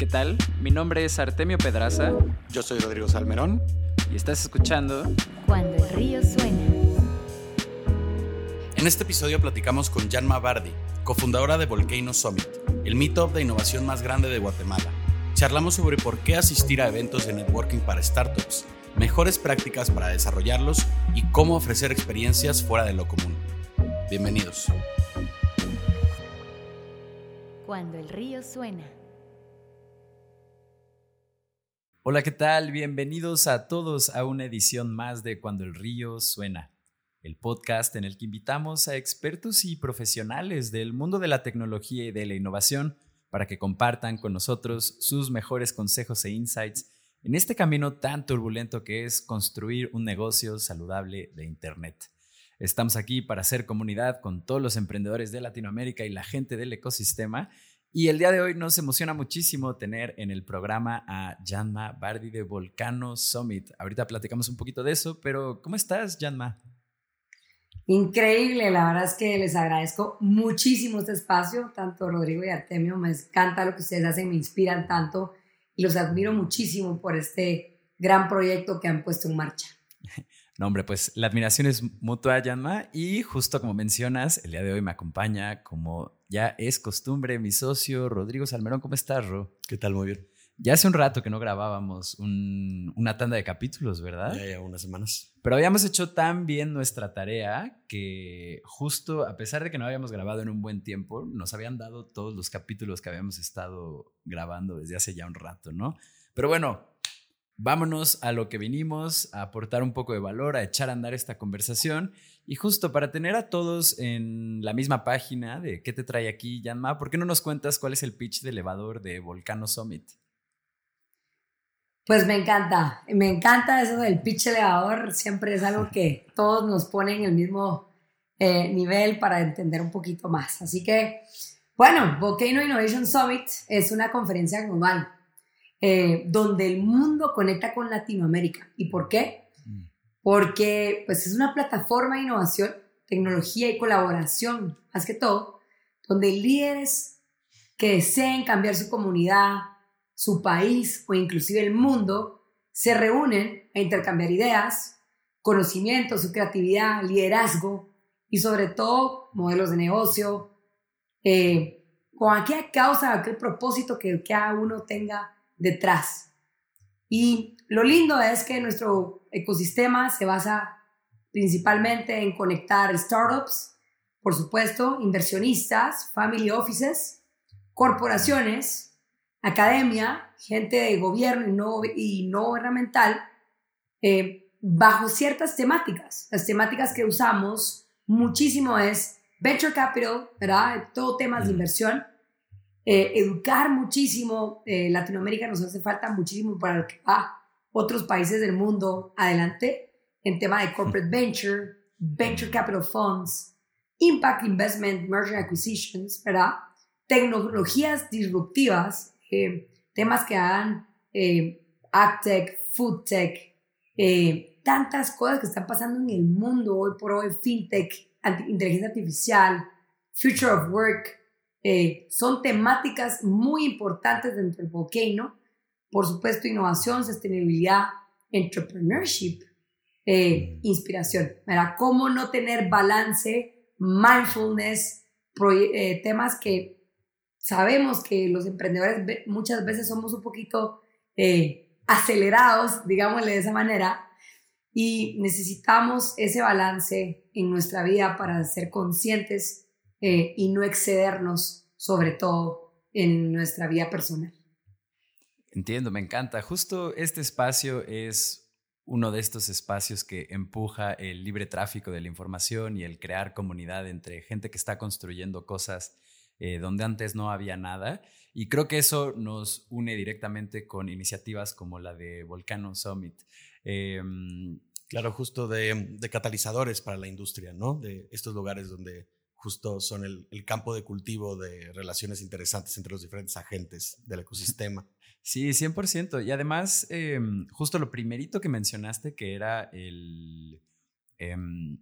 ¿Qué tal? Mi nombre es Artemio Pedraza. Yo soy Rodrigo Salmerón. Y estás escuchando Cuando el río suena. En este episodio platicamos con Janma Bardi, cofundadora de Volcano Summit, el meetup de innovación más grande de Guatemala. Charlamos sobre por qué asistir a eventos de networking para startups, mejores prácticas para desarrollarlos y cómo ofrecer experiencias fuera de lo común. Bienvenidos. Cuando el río suena. Hola, ¿qué tal? Bienvenidos a todos a una edición más de Cuando el río suena, el podcast en el que invitamos a expertos y profesionales del mundo de la tecnología y de la innovación para que compartan con nosotros sus mejores consejos e insights en este camino tan turbulento que es construir un negocio saludable de Internet. Estamos aquí para hacer comunidad con todos los emprendedores de Latinoamérica y la gente del ecosistema. Y el día de hoy nos emociona muchísimo tener en el programa a Janma Bardi de Volcano Summit. Ahorita platicamos un poquito de eso, pero ¿cómo estás, Janma? Increíble, la verdad es que les agradezco muchísimo este espacio, tanto Rodrigo y Artemio, me encanta lo que ustedes hacen, me inspiran tanto y los admiro muchísimo por este gran proyecto que han puesto en marcha. No, hombre, pues la admiración es mutua, Yanma, y justo como mencionas, el día de hoy me acompaña, como ya es costumbre, mi socio Rodrigo Salmerón. ¿Cómo estás, Ro? ¿Qué tal? Muy bien. Ya hace un rato que no grabábamos una tanda de capítulos, ¿verdad? Ya, ya, unas semanas. Pero habíamos hecho tan bien nuestra tarea que justo a pesar de que no habíamos grabado en un buen tiempo, nos habían dado todos los capítulos que habíamos estado grabando desde hace ya un rato, ¿no? Pero bueno, vámonos a lo que vinimos, a aportar un poco de valor, a echar a andar esta conversación. Y justo para tener a todos en la misma página de qué te trae aquí, Yanma, ¿por qué no nos cuentas cuál es el pitch de elevador de Volcano Summit? Pues me encanta, me encanta eso del pitch elevador, siempre es algo que todos nos ponen en el mismo eh, nivel para entender un poquito más. Así que, bueno, Volcano Innovation Summit es una conferencia global eh, donde el mundo conecta con Latinoamérica. ¿Y por qué? Mm. Porque pues, es una plataforma de innovación, tecnología y colaboración, más que todo, donde líderes que deseen cambiar su comunidad, su país o inclusive el mundo, se reúnen a intercambiar ideas, conocimiento, su creatividad, liderazgo y sobre todo modelos de negocio, eh, con aquella causa, aquel propósito que cada uno tenga detrás. Y lo lindo es que nuestro ecosistema se basa principalmente en conectar startups, por supuesto, inversionistas, family offices, corporaciones, academia, gente de gobierno y no, y no gubernamental, eh, bajo ciertas temáticas. Las temáticas que usamos muchísimo es venture capital, ¿verdad? Todo temas de inversión. Eh, educar muchísimo. Eh, Latinoamérica nos hace falta muchísimo para que va otros países del mundo adelante en tema de corporate venture, venture capital funds, impact investment, merger acquisitions, ¿verdad? Tecnologías disruptivas eh, temas que hagan AgTech, FoodTech, tantas cosas que están pasando en el mundo hoy por hoy, FinTech, inteligencia artificial, Future of Work, eh, son temáticas muy importantes dentro del volcano. Por supuesto, innovación, sostenibilidad, entrepreneurship, mm. inspiración. ¿verdad? ¿Cómo no tener balance, mindfulness, temas que sabemos que los emprendedores muchas veces somos un poquito eh, acelerados, digámosle de esa manera, y necesitamos ese balance en nuestra vida para ser conscientes eh, y no excedernos, sobre todo en nuestra vida personal. Entiendo, me encanta. Justo este espacio es uno de estos espacios que empuja el libre tráfico de la información y el crear comunidad entre gente que está construyendo cosas eh, donde antes no había nada. Y creo que eso nos une directamente con iniciativas como la de Volcano Summit. Em, claro, justo de, catalizadores para la industria, ¿no? De estos lugares donde justo son el, campo de cultivo de relaciones interesantes entre los diferentes agentes del ecosistema. Sí, 100%. Y además, em, justo lo primerito que mencionaste, que era el, em,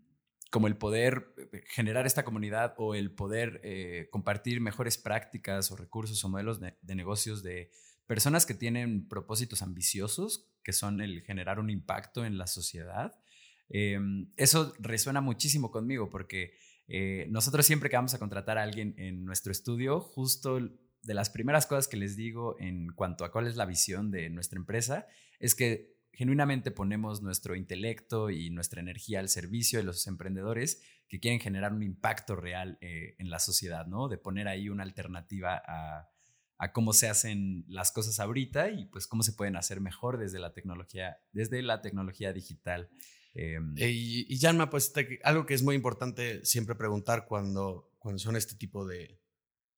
como el poder eh, generar esta comunidad o el poder eh, compartir mejores prácticas o recursos o modelos de, negocios de personas que tienen propósitos ambiciosos, que son el generar un impacto en la sociedad. Em, eso resuena muchísimo conmigo porque eh, nosotros siempre que vamos a contratar a alguien en nuestro estudio, justo de las primeras cosas que les digo en cuanto a cuál es la visión de nuestra empresa, es que genuinamente ponemos nuestro intelecto y nuestra energía al servicio de los emprendedores que quieren generar un impacto real eh, en la sociedad, ¿no? De poner ahí una alternativa a, a cómo se hacen las cosas ahorita y pues cómo se pueden hacer mejor desde la tecnología, desde la tecnología digital. Em, y, y Janma, pues algo que es muy importante siempre preguntar cuando, cuando son este tipo de,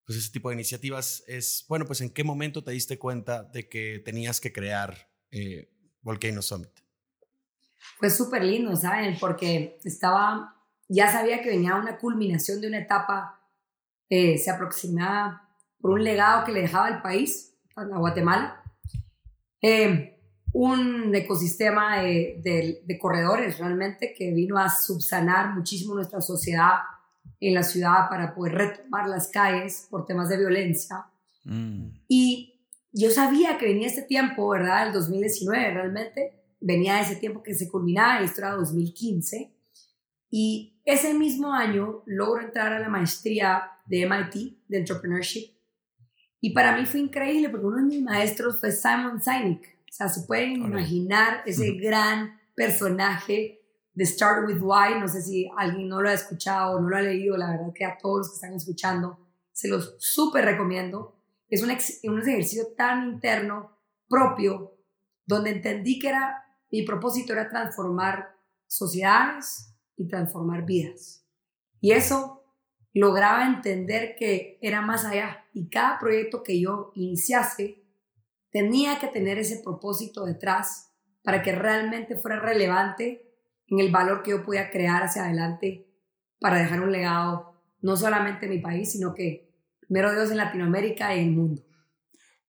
pues ese tipo de iniciativas es, bueno, pues en qué momento te diste cuenta de que tenías que crear eh, Volcano Summit. Fue súper lindo, ¿saben? Porque estaba, ya sabía que venía una culminación de una etapa, eh, se aproximaba por un legado que le dejaba al país, a Guatemala. Eh, un ecosistema de, de, corredores realmente que vino a subsanar muchísimo nuestra sociedad en la ciudad para poder retomar las calles por temas de violencia. Mm. Y yo sabía que venía este tiempo, ¿verdad? El 2019 realmente, venía ese tiempo que se culminaba, esto era 2015. Y ese mismo año logro entrar a la maestría de MIT, de Entrepreneurship, y para mí fue increíble porque uno de mis maestros fue Simon Sinek. O sea, se pueden imaginar ese gran personaje de Start With Why. No sé si alguien no lo ha escuchado o no lo ha leído. La verdad que a todos los que están escuchando se los súper recomiendo. Es un, un ejercicio tan interno, propio, donde entendí que era, mi propósito era transformar sociedades y transformar vidas. Y eso lograba entender que era más allá y cada proyecto que yo iniciase tenía que tener ese propósito detrás para que realmente fuera relevante en el valor que yo podía crear hacia adelante para dejar un legado no solamente en mi país, sino que primero Dios en Latinoamérica y en el mundo.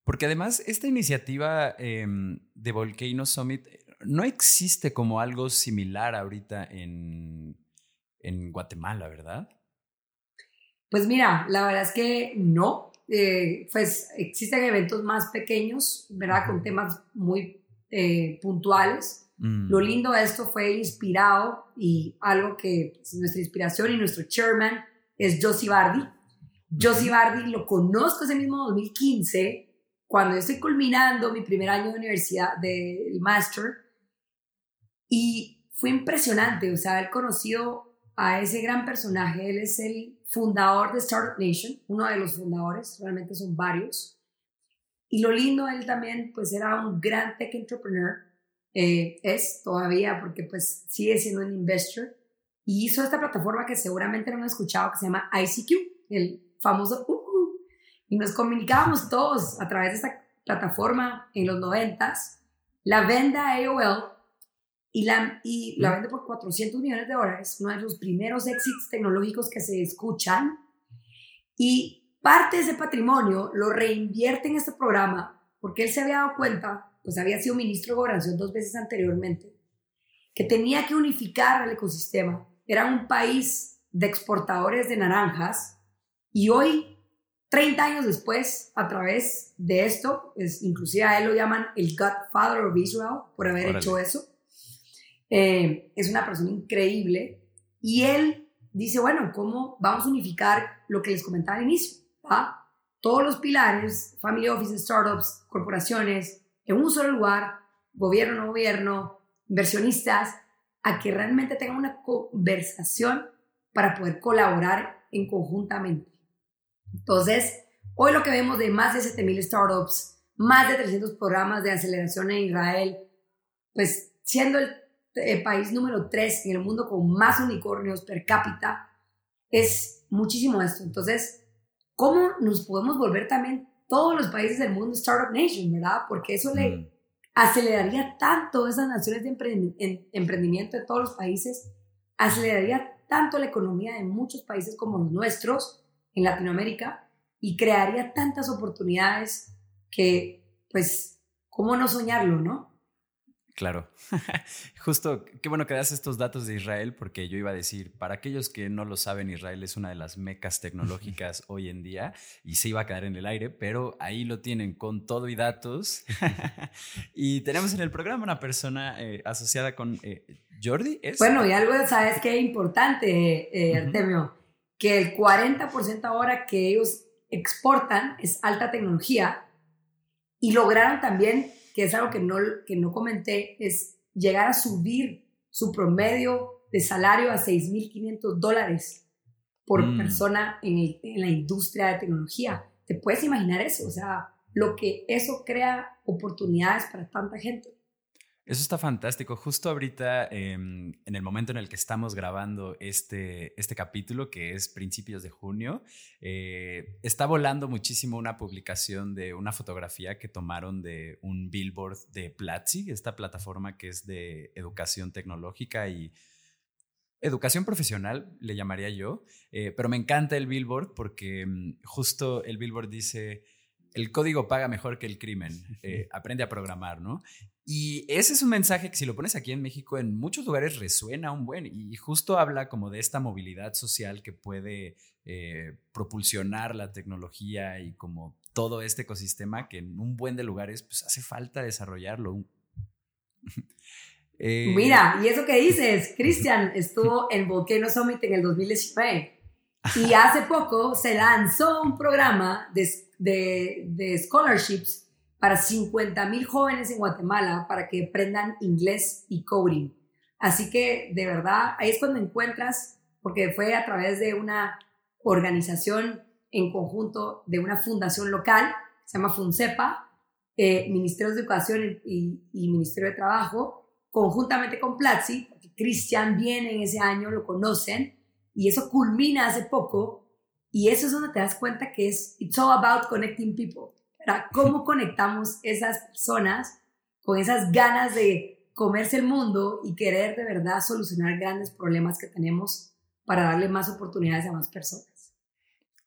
Porque además esta iniciativa em, de Volcano Summit no existe como algo similar ahorita en, en Guatemala, ¿verdad? Pues mira, la verdad es que no. Eh, pues existen eventos más pequeños, ¿verdad? Con temas muy eh, puntuales. Mm. Lo lindo de esto fue inspirado y algo que pues, nuestra inspiración y nuestro chairman es Josie Bardi. Josie Bardi lo conozco ese mismo 2015, cuando yo estoy culminando mi primer año de universidad del master. Y fue impresionante, o sea, haber conocido a ese gran personaje. Él es el fundador de Startup Nation, uno de los fundadores, realmente son varios. Y lo lindo, él también, pues era un gran tech entrepreneur, eh, es todavía, porque pues sigue siendo un investor, y hizo esta plataforma que seguramente no han escuchado, que se llama ICQ, el famoso uh, uh, y nos comunicábamos todos a través de esta plataforma en los noventas. La venda AOL y la, y la vende por 400 millones de dólares, uno de los primeros éxitos tecnológicos que se escuchan. Y parte de ese patrimonio lo reinvierte en este programa porque él se había dado cuenta, pues había sido ministro de gobernación dos veces anteriormente, que tenía que unificar el ecosistema. Era un país de exportadores de naranjas y hoy, 30 años después, a través de esto, es, inclusive a él lo llaman el Godfather of Israel por haber hecho eso eh, es una persona increíble y él dice, bueno, ¿cómo vamos a unificar lo que les comentaba al inicio? Todos los pilares, family office, startups, corporaciones, en un solo lugar, gobierno, no gobierno, inversionistas, a que realmente tengan una conversación para poder colaborar en conjuntamente. Entonces, hoy lo que vemos de más de 7.000 startups, más de 300 programas de aceleración en Israel, pues siendo el el país número 3 en el mundo con más unicornios per cápita, es muchísimo esto. Entonces, ¿cómo nos podemos volver también todos los países del mundo Startup Nation, verdad? Porque eso le mm. aceleraría tanto esas naciones de emprendimiento de todos los países, aceleraría tanto la economía de muchos países como los nuestros en Latinoamérica y crearía tantas oportunidades que, pues, ¿cómo no soñarlo, no? Claro. Justo, qué bueno que das estos datos de Israel, porque yo iba a decir, para aquellos que no lo saben, Israel es una de las mecas tecnológicas hoy en día y se iba a quedar en el aire, pero ahí lo tienen con todo y datos. y tenemos en el programa una persona eh, asociada con eh, Jordi. ¿es? Bueno, y algo, ¿sabes qué? Importante, eh, Artemio, que el 40% ahora que ellos exportan es alta tecnología y lograron también que es algo que no, que no comenté, es llegar a subir su promedio de salario a 6.500 dólares por mm. persona en, en la industria de tecnología. ¿Te puedes imaginar eso? O sea, lo que eso crea oportunidades para tanta gente. Eso está fantástico. Justo ahorita, em, en el momento en el que estamos grabando este, este capítulo, que es principios de junio, eh, está volando muchísimo una publicación de una fotografía que tomaron de un billboard de Platzi, esta plataforma que es de educación tecnológica y educación profesional, le llamaría yo. Eh, pero me encanta el billboard porque mm, justo el billboard dice el código paga mejor que el crimen. Eh, aprende a programar, ¿no? Y ese es un mensaje que si lo pones aquí en México, en muchos lugares resuena un buen y justo habla como de esta movilidad social que puede eh, propulsionar la tecnología y como todo este ecosistema que en un buen de lugares pues hace falta desarrollarlo. Eh, Mira, y eso que dices, Cristian estuvo en Volcano Summit en el 2019 y hace poco se lanzó un programa de, de, de scholarships para 50 mil jóvenes en Guatemala para que aprendan inglés y coding. Así que de verdad, ahí es cuando encuentras, porque fue a través de una organización en conjunto de una fundación local, se llama FUNCEPA, eh, Ministerio de Educación y, y, Ministerio de Trabajo, conjuntamente con Platzi, porque Cristian viene en ese año, lo conocen, y eso culmina hace poco, y eso es donde te das cuenta que es, it's all about connecting people. ¿Cómo conectamos esas personas con esas ganas de comerse el mundo y querer de verdad solucionar grandes problemas que tenemos para darle más oportunidades a más personas?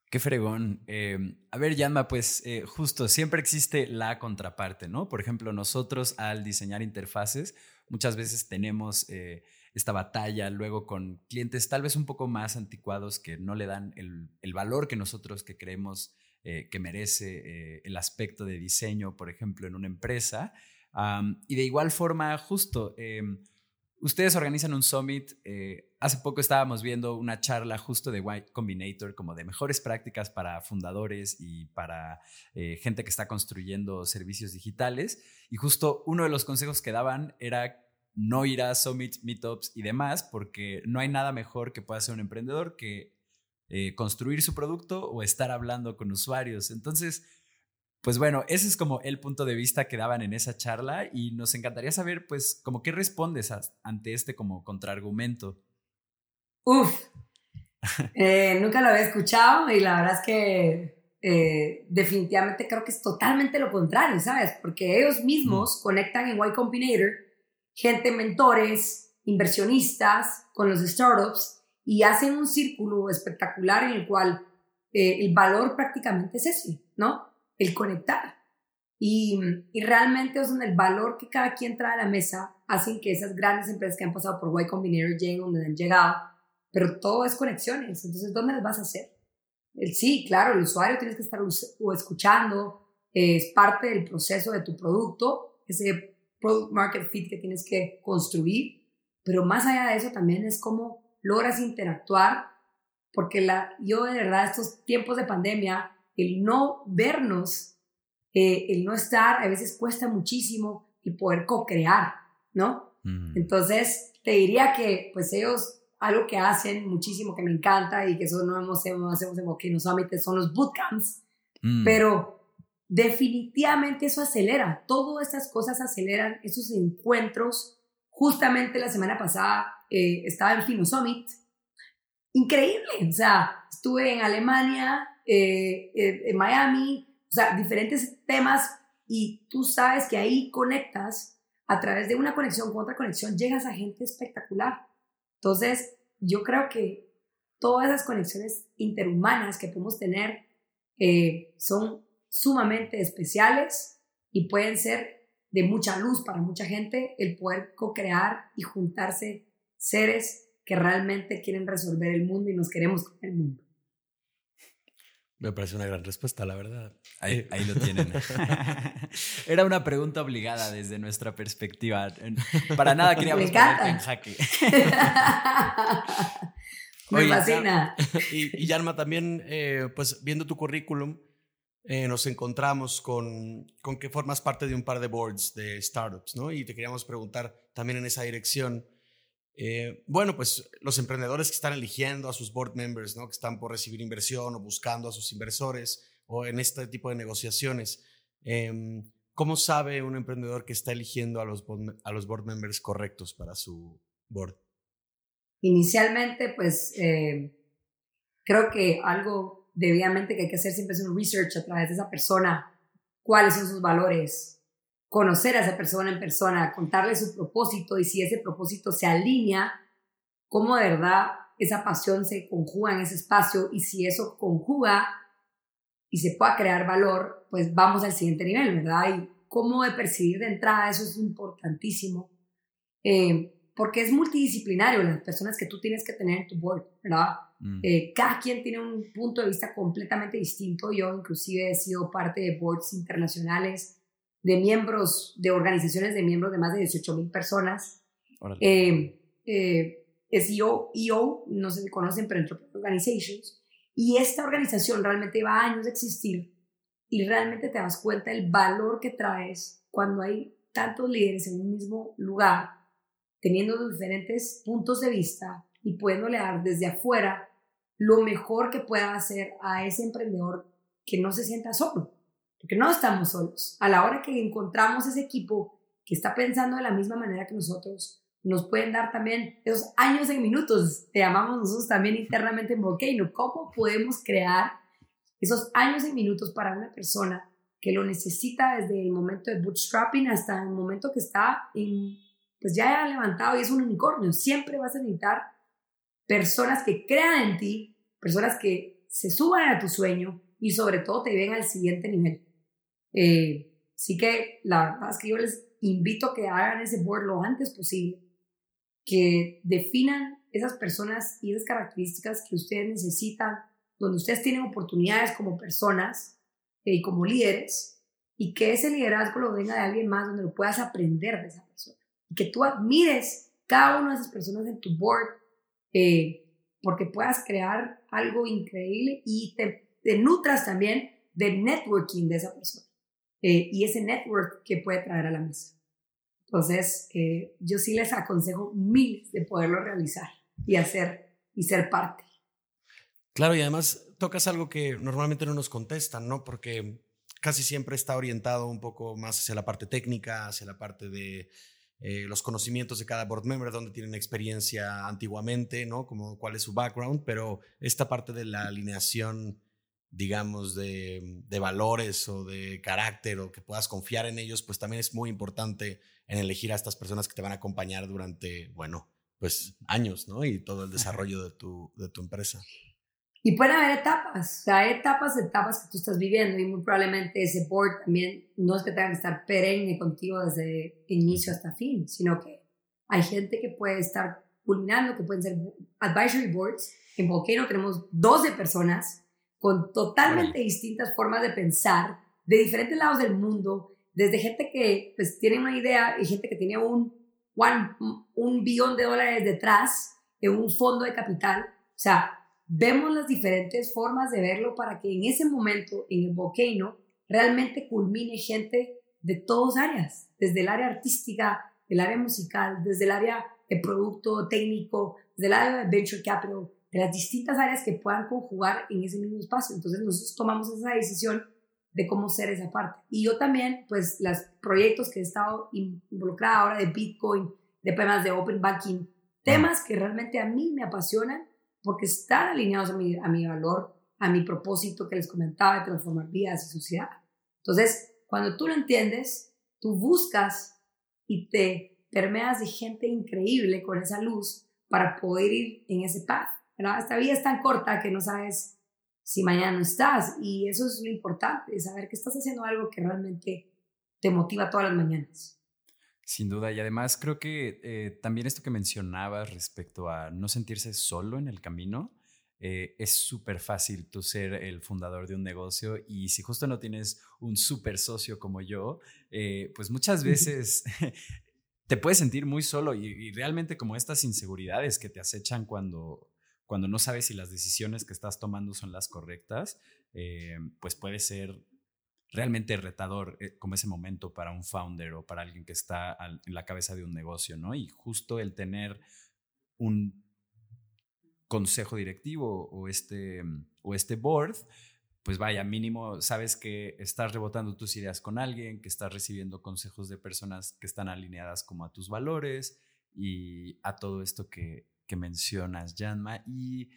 Qué fregón. Eh, a ver, Yanma, pues eh, justo, siempre existe la contraparte, ¿no? Por ejemplo, nosotros al diseñar interfaces, muchas veces tenemos eh, esta batalla luego con clientes tal vez un poco más anticuados que no le dan el, el valor que nosotros que creemos eh, que merece eh, el aspecto de diseño, por ejemplo, en una empresa. y de igual forma, justo, em, ustedes organizan un summit. Eh, hace poco estábamos viendo una charla justo de White Combinator, como de mejores prácticas para fundadores y para gente que está construyendo servicios digitales. Y justo uno de los consejos que daban era no ir a summits, meetups y demás, porque no hay nada mejor que pueda hacer un emprendedor que eh, construir su producto o estar hablando con usuarios. Entonces, pues bueno, ese es como el punto de vista que daban en esa charla y nos encantaría saber, pues, como qué respondes ante este como contraargumento. Uf, eh, nunca lo había escuchado y la verdad es que eh, definitivamente creo que es totalmente lo contrario, ¿sabes? Porque ellos mismos conectan en Y Combinator gente, mentores, inversionistas con los startups y hacen un círculo espectacular en el cual eh, el valor prácticamente es ese, ¿no? El conectar. Y, realmente es donde el valor que cada quien trae a la mesa hacen que esas grandes empresas que han pasado por Y Combinator lleguen donde han llegado, pero todo es conexiones. Entonces, ¿dónde las vas a hacer? Sí, claro, el usuario tienes que estar o escuchando, es parte del proceso de tu producto, ese product market fit que tienes que construir, pero más allá de eso también es como logras interactuar, porque la, yo de verdad estos tiempos de pandemia, el no vernos, eh, el no estar, a veces cuesta muchísimo el poder co-crear, ¿no? Mm. Entonces, te diría que pues ellos algo que hacen muchísimo que me encanta y que eso no hemos, hacemos en Volcano Summit son los bootcamps, mm. pero definitivamente eso acelera, todas esas cosas aceleran esos encuentros. Justamente la semana pasada eh, estaba en Fino Summit. Increíble, o sea, estuve en Alemania, eh, eh, en Miami, o sea, diferentes temas y tú sabes que ahí conectas a través de una conexión con otra conexión, llegas a gente espectacular. Entonces, yo creo que todas esas conexiones interhumanas que podemos tener son sumamente especiales y pueden ser de mucha luz para mucha gente, el poder co-crear y juntarse seres que realmente quieren resolver el mundo y nos queremos con el mundo. Me parece una gran respuesta, la verdad. Ahí, ahí lo tienen. Era una pregunta obligada desde nuestra perspectiva. Para nada queríamos ponerte en jaque. Me fascina. Y, y Yanma, también, eh, pues viendo tu currículum, eh, nos encontramos con, con que formas parte de un par de boards de startups, ¿no? Y te queríamos preguntar también en esa dirección. Eh, bueno, pues los emprendedores que están eligiendo a sus board members, ¿no? Que están por recibir inversión o buscando a sus inversores o en este tipo de negociaciones. Em, ¿Cómo sabe un emprendedor que está eligiendo a los, a los board members correctos para su board? Inicialmente, pues eh, creo que algo debidamente que hay que hacer siempre un research a través de esa persona, cuáles son sus valores, conocer a esa persona en persona, contarle su propósito y si ese propósito se alinea, cómo de verdad esa pasión se conjuga en ese espacio y si eso conjuga y se pueda crear valor, pues vamos al siguiente nivel, ¿verdad? Y cómo de percibir de entrada, eso es importantísimo. Eh, porque es multidisciplinario las personas que tú tienes que tener en tu board, ¿verdad? Mm. Eh, cada quien tiene un punto de vista completamente distinto. Yo inclusive he sido parte de boards internacionales, de miembros, de organizaciones de miembros de más de 18 mil personas. Eh, eh, es EO, EO, no se conocen, pero Entrepreneur Organizations. Y esta organización realmente va años de existir y realmente te das cuenta del valor que traes cuando hay tantos líderes en un mismo lugar teniendo diferentes puntos de vista y pudiéndole dar desde afuera lo mejor que pueda hacer a ese emprendedor que no se sienta solo, porque no estamos solos. A la hora que encontramos ese equipo que está pensando de la misma manera que nosotros, nos pueden dar también esos años en minutos, te llamamos nosotros también internamente en Volcano, cómo podemos crear esos años en minutos para una persona que lo necesita desde el momento de bootstrapping hasta el momento que está en pues ya ha levantado y es un unicornio. Siempre vas a necesitar personas que crean en ti, personas que se suban a tu sueño y sobre todo te ven al siguiente nivel. Eh, así que la verdad es que yo les invito a que hagan ese board lo antes posible, que definan esas personas y esas características que ustedes necesitan, donde ustedes tienen oportunidades como personas eh, y como líderes, y que ese liderazgo lo venga de alguien más donde lo puedas aprender de esa persona que tú admires cada una de esas personas en tu board, eh, porque puedas crear algo increíble y te, nutras también del networking de esa persona eh, y ese network que puede traer a la mesa. Entonces, eh, yo sí les aconsejo mil de poderlo realizar y hacer y ser parte. Claro, y además tocas algo que normalmente no nos contestan, ¿no? Porque casi siempre está orientado un poco más hacia la parte técnica, hacia la parte de eh, los conocimientos de cada board member, dónde tienen experiencia antiguamente, ¿no? Como cuál es su background, pero esta parte de la alineación, digamos, de, de, valores o de carácter o que puedas confiar en ellos, pues también es muy importante en elegir a estas personas que te van a acompañar durante, bueno, pues años, ¿no? Y todo el desarrollo de tu, de tu empresa. Y pueden haber etapas, o sea, hay etapas, etapas que tú estás viviendo y muy probablemente ese board también no es que tenga que estar perenne contigo desde inicio hasta fin, sino que hay gente que puede estar culminando, que pueden ser advisory boards. En Volcano tenemos 12 personas con totalmente distintas formas de pensar, de diferentes lados del mundo, desde gente que pues tiene una idea y gente que tiene un, un, un billón de dólares detrás en un fondo de capital. O sea, vemos las diferentes formas de verlo para que en ese momento, en el volcano, realmente culmine gente de todas áreas, desde el área artística, el área musical, desde el área de producto técnico, desde el área de venture capital, de las distintas áreas que puedan conjugar en ese mismo espacio. Entonces nosotros tomamos esa decisión de cómo ser esa parte. Y yo también, pues, los proyectos que he estado involucrada ahora de Bitcoin, de temas de Open Banking, temas que realmente a mí me apasionan porque están alineados a mi, a mi valor, a mi propósito que les comentaba de transformar vidas y sociedad. Entonces, cuando tú lo entiendes, tú buscas y te permeas de gente increíble con esa luz para poder ir en ese path. Esta vida es tan corta que no sabes si mañana no estás y eso es lo importante, saber que estás haciendo algo que realmente te motiva todas las mañanas. Sin duda, y además creo que eh, también esto que mencionabas respecto a no sentirse solo en el camino, eh, es súper fácil tú ser el fundador de un negocio y si justo no tienes un súper socio como yo, eh, pues muchas veces te puedes sentir muy solo y, realmente como estas inseguridades que te acechan cuando, cuando no sabes si las decisiones que estás tomando son las correctas, pues puede ser realmente retador eh, como ese momento para un founder o para alguien que está en la cabeza de un negocio, ¿no? Y justo el tener un consejo directivo o este, o este board, pues vaya, mínimo sabes que estás rebotando tus ideas con alguien, que estás recibiendo consejos de personas que están alineadas como a tus valores y a todo esto que, mencionas, Janma. Y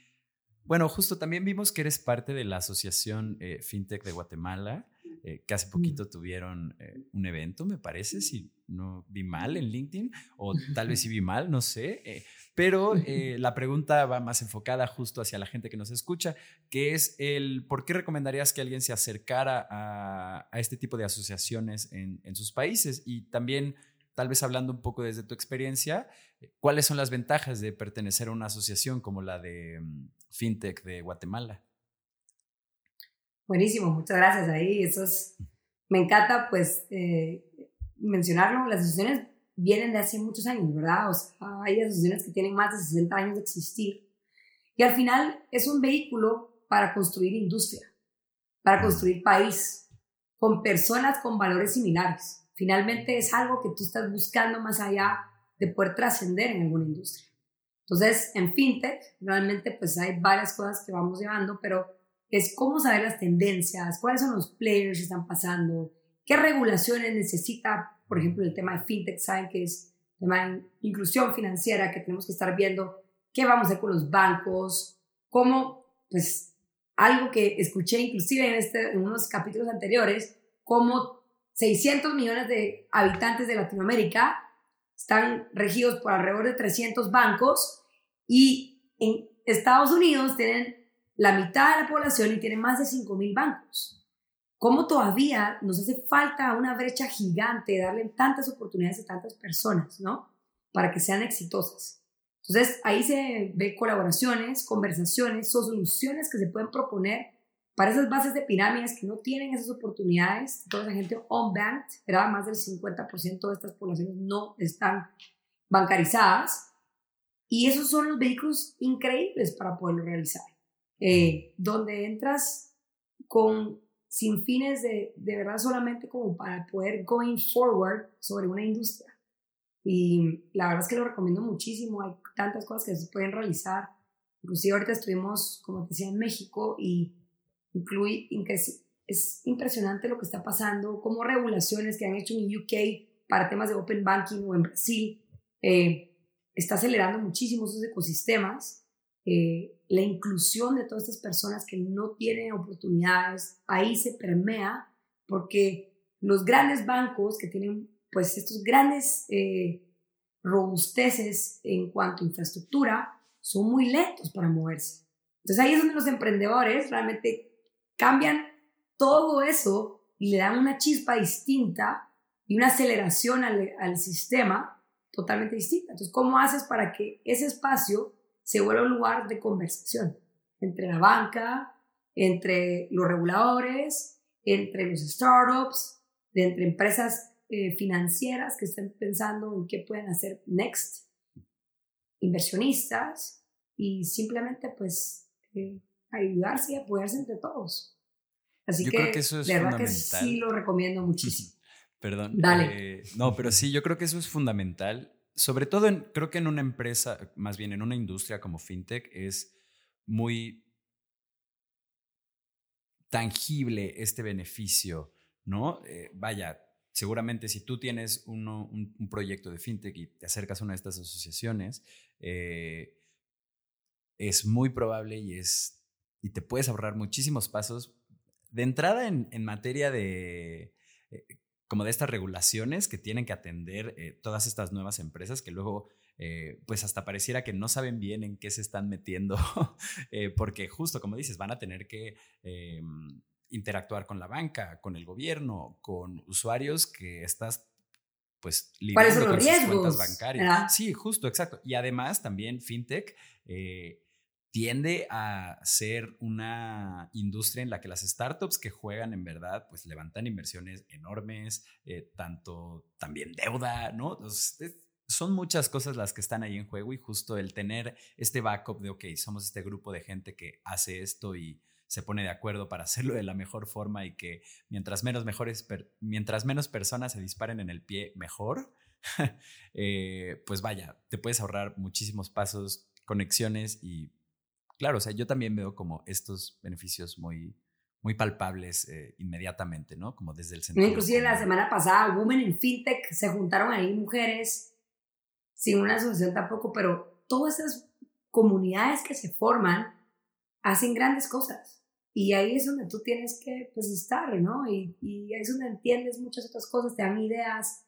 bueno, justo también vimos que eres parte de la Asociación eh, FinTech de Guatemala. Eh, que hace poquito tuvieron eh, un evento, me parece, si no vi mal en LinkedIn, o tal vez sí vi mal, no sé, eh, pero la pregunta va más enfocada justo hacia la gente que nos escucha, que es el, ¿por qué recomendarías que alguien se acercara a, este tipo de asociaciones en, en sus países? Y también tal vez hablando un poco desde tu experiencia, ¿cuáles son las ventajas de pertenecer a una asociación como la de mm, FinTech de Guatemala? Buenísimo, muchas gracias. Ahí, eso es, me encanta pues eh, mencionarlo. Las asociaciones vienen de hace muchos años, ¿verdad? O sea, hay asociaciones que tienen más de 60 años de existir. Y al final es un vehículo para construir industria, para construir país, con personas con valores similares. Finalmente es algo que tú estás buscando más allá de poder trascender en alguna industria. Entonces, en FinTech, realmente pues hay varias cosas que vamos llevando, pero es cómo saber las tendencias, cuáles son los players que están pasando, qué regulaciones necesita, por ejemplo, el tema de fintech, saben que es el tema de inclusión financiera, que tenemos que estar viendo qué vamos a hacer con los bancos, cómo, pues, algo que escuché inclusive en, este, en unos capítulos anteriores, cómo 600 millones de habitantes de Latinoamérica están regidos por alrededor de 300 bancos y en Estados Unidos tienen la mitad de la población y tiene más de 5.000 bancos. ¿Cómo todavía nos hace falta una brecha gigante darle tantas oportunidades a tantas personas, ¿no? Para que sean exitosas. Entonces, ahí se ve colaboraciones, conversaciones, soluciones que se pueden proponer para esas bases de pirámides que no tienen esas oportunidades. Toda esa gente on-banked, era más del 50% de estas poblaciones no están bancarizadas. Y esos son los vehículos increíbles para poderlo realizar. Eh, donde entras con sin fines de, de verdad solamente como para poder going forward sobre una industria. Y la verdad es que lo recomiendo muchísimo, hay tantas cosas que se pueden realizar. Inclusive ahorita estuvimos, como te decía, en México y incluye, es impresionante lo que está pasando, como regulaciones que han hecho en UK para temas de Open Banking o en Brasil, eh, está acelerando muchísimo esos ecosistemas eh, la inclusión de todas estas personas que no tienen oportunidades, ahí se permea porque los grandes bancos que tienen pues estos grandes eh, robusteces en cuanto a infraestructura son muy lentos para moverse. Entonces ahí es donde los emprendedores realmente cambian todo eso y le dan una chispa distinta y una aceleración al, al sistema totalmente distinta. Entonces, ¿cómo haces para que ese espacio se vuelve un lugar de conversación entre la banca, entre los reguladores, entre los startups, entre empresas eh, financieras que estén pensando en qué pueden hacer next, inversionistas y simplemente pues eh, ayudarse y apoyarse entre todos. Así yo que, creo que eso es de verdad que sí lo recomiendo muchísimo. Perdón. Dale. Eh, no, pero sí, yo creo que eso es fundamental sobre todo en, creo que en una empresa, más bien en una industria como FinTech, es muy tangible este beneficio, ¿no? Eh, vaya, seguramente si tú tienes un, proyecto de FinTech y te acercas a una de estas asociaciones, eh, es muy probable y, es, y te puedes ahorrar muchísimos pasos de entrada en, en materia de eh, como de estas regulaciones que tienen que atender eh, todas estas nuevas empresas que luego, eh, pues hasta pareciera que no saben bien en qué se están metiendo, eh, porque justo como dices, van a tener que interactuar con la banca, con el gobierno, con usuarios que estás pues ¿Cuáles son lidiando los con sus riesgos? cuentas bancarias. ¿verdad? Sí, justo, exacto. Y además también fintech tiende a ser una industria en la que las startups que juegan en verdad pues levantan inversiones enormes, eh, tanto también deuda, ¿no? Son muchas cosas las que están ahí en juego y justo el tener este backup de, ok, somos este grupo de gente que hace esto y se pone de acuerdo para hacerlo de la mejor forma y que mientras menos, mejores mientras menos personas se disparen en el pie, mejor. Eh, pues vaya, te puedes ahorrar muchísimos pasos, conexiones y claro, o sea, yo también veo como estos beneficios muy, muy palpables eh, inmediatamente, ¿no? Como desde el sentido. Inclusive la semana pasada, Women in FinTech, se juntaron ahí mujeres, sin una asociación tampoco, pero todas esas comunidades que se forman hacen grandes cosas. Y ahí es donde tú tienes que pues, estar, ¿no? Y, y ahí es donde entiendes muchas otras cosas, te dan ideas,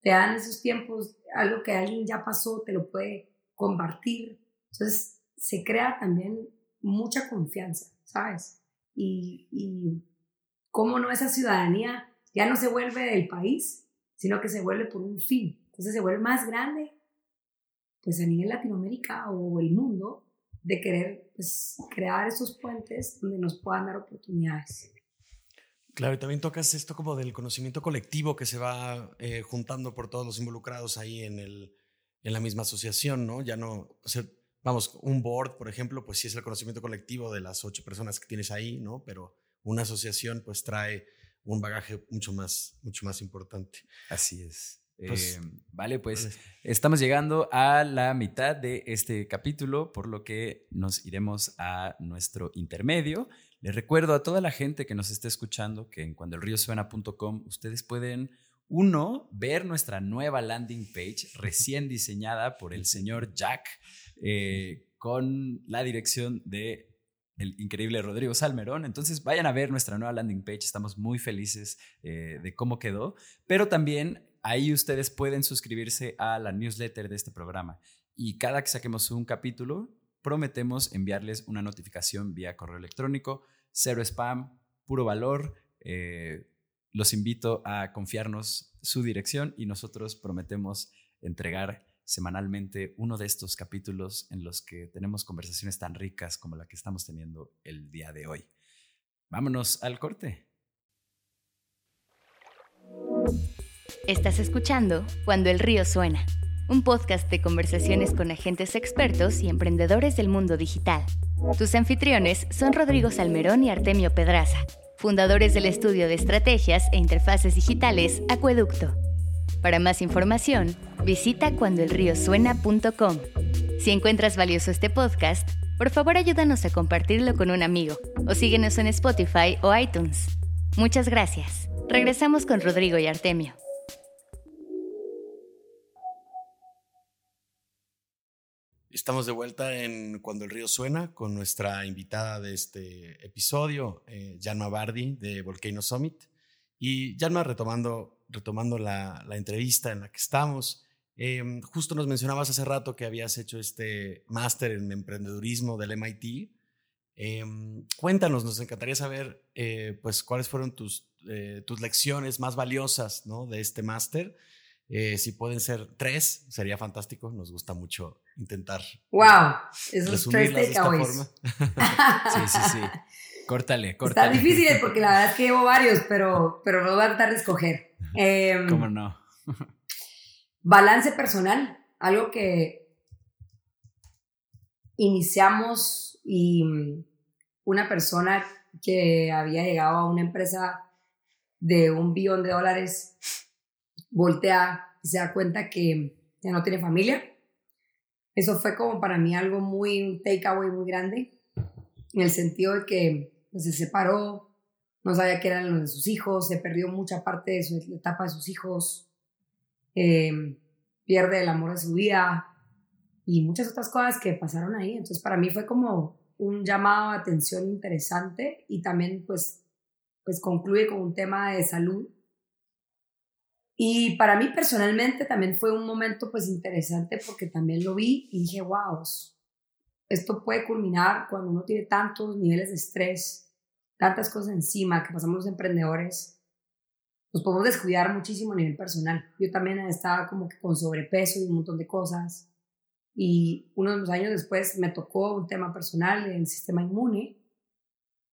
te dan esos tiempos, algo que alguien ya pasó, te lo puede compartir. Entonces se crea también mucha confianza, ¿sabes? Y, y cómo no esa ciudadanía ya no se vuelve del país, sino que se vuelve por un fin. Entonces se vuelve más grande, pues a nivel Latinoamérica o el mundo, de querer pues, crear esos puentes donde nos puedan dar oportunidades. Claro, y también tocas esto como del conocimiento colectivo que se va eh, juntando por todos los involucrados ahí en, el, en la misma asociación, ¿no? Ya no, o vamos, un board, por ejemplo, pues sí es el conocimiento colectivo de las ocho personas que tienes ahí, ¿no? Pero una asociación pues trae un bagaje mucho más, mucho más importante. Así es. Pues- Eh, vale, pues estamos llegando a la mitad de este capítulo, por lo que nos iremos a nuestro intermedio. Les recuerdo a toda la gente que nos esté escuchando que en cuandoelriosuena.com ustedes pueden, uno, ver nuestra nueva landing page recién diseñada por el señor Jack eh, con la dirección de el increíble Rodrigo Salmerón. Entonces vayan a ver nuestra nueva landing page, estamos muy felices eh, de cómo quedó, pero también ahí ustedes pueden suscribirse a la newsletter de este programa y cada que saquemos un capítulo prometemos enviarles una notificación vía correo electrónico, cero spam, puro valor. eh, los invito a confiarnos su dirección y nosotros prometemos entregar semanalmente uno de estos capítulos en los que tenemos conversaciones tan ricas como la que estamos teniendo el día de hoy. Vámonos al corte. Estás escuchando Cuando el río suena, un podcast de conversaciones con agentes expertos y emprendedores del mundo digital. Tus anfitriones son Rodrigo Salmerón y Artemio Pedraza, fundadores del estudio de estrategias e interfaces digitales Acueducto. Para más información, visita cuandoelriosuena.com. Si encuentras valioso este podcast, por favor ayúdanos a compartirlo con un amigo o síguenos en Spotify o iTunes. Muchas gracias. Regresamos con Rodrigo y Artemio. Estamos de vuelta en Cuando el río suena con nuestra invitada de este episodio, eh, Janma Bardi de Volcano Summit. Y Janma, retomando, retomando la, la entrevista en la que estamos, eh, justo nos mencionabas hace rato que habías hecho este máster en emprendedurismo del MIT. Eh, cuéntanos, nos encantaría saber eh, pues, cuáles fueron tus, eh, tus lecciones más valiosas ¿no? de este máster. Eh, si pueden ser tres, sería fantástico. Nos gusta mucho intentar ¡Wow! Esos tres resumirlas de esta takeaways. forma. Sí, sí, sí. Córtale, córtale. difíciles porque la verdad es que llevo varios, pero, pero no voy a tratar de escoger. Em, ¿Cómo no? balance personal, algo que iniciamos y mm, una persona que había llegado a una empresa de un billón de dólares voltea y se da cuenta que ya no tiene familia. Eso fue como para mí algo muy, un takeaway muy grande, en el sentido de que pues, se separó, no sabía qué eran los de sus hijos, se perdió mucha parte de su etapa de sus hijos, eh, pierde el amor de su vida y muchas otras cosas que pasaron ahí. Entonces para mí fue como un llamado de atención interesante y también pues, pues concluye con un tema de salud. Y para mí personalmente también fue un momento pues interesante porque también lo vi y dije, wow, esto puede culminar cuando uno tiene tantos niveles de estrés, tantas cosas encima que pasamos los emprendedores, nos podemos descuidar muchísimo a nivel personal. Yo también estaba como que con sobrepeso y un montón de cosas. Y unos años después me tocó un tema personal del sistema inmune.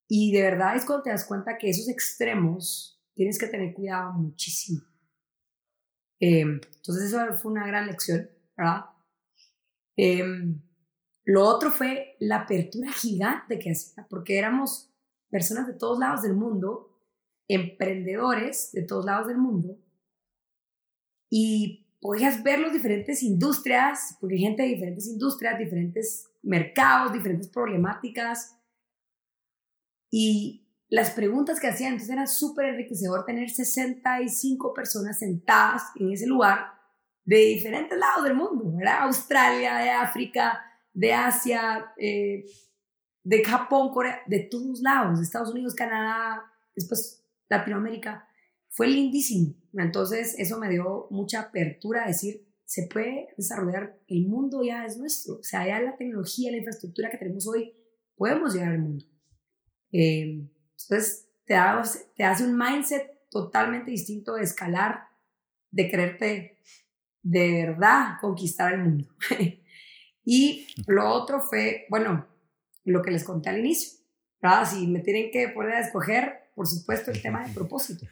Y de verdad es cuando te das cuenta que esos extremos tienes que tener cuidado muchísimo. Eh, entonces eso fue una gran lección, ¿verdad? Eh, lo otro fue la apertura gigante que hacía, porque éramos personas de todos lados del mundo emprendedores de todos lados del mundo y podías ver las diferentes industrias, porque hay gente de diferentes industrias, diferentes mercados, diferentes problemáticas y las preguntas que hacían, entonces era súper enriquecedor tener 65 personas sentadas en ese lugar de diferentes lados del mundo, ¿verdad? Australia, de África, de Asia, eh, de Japón, Corea, de todos lados, Estados Unidos, Canadá, después Latinoamérica, fue lindísimo. Entonces eso me dio mucha apertura a decir, se puede desarrollar, el mundo ya es nuestro, o sea, ya la tecnología, la infraestructura que tenemos hoy, podemos llegar al mundo. Eh, entonces te, te hace un mindset totalmente distinto de escalar, de quererte de verdad conquistar el mundo. y lo otro fue, bueno, lo que les conté al inicio. ¿verdad? Si me tienen que poner a escoger, por supuesto, el tema de propósito.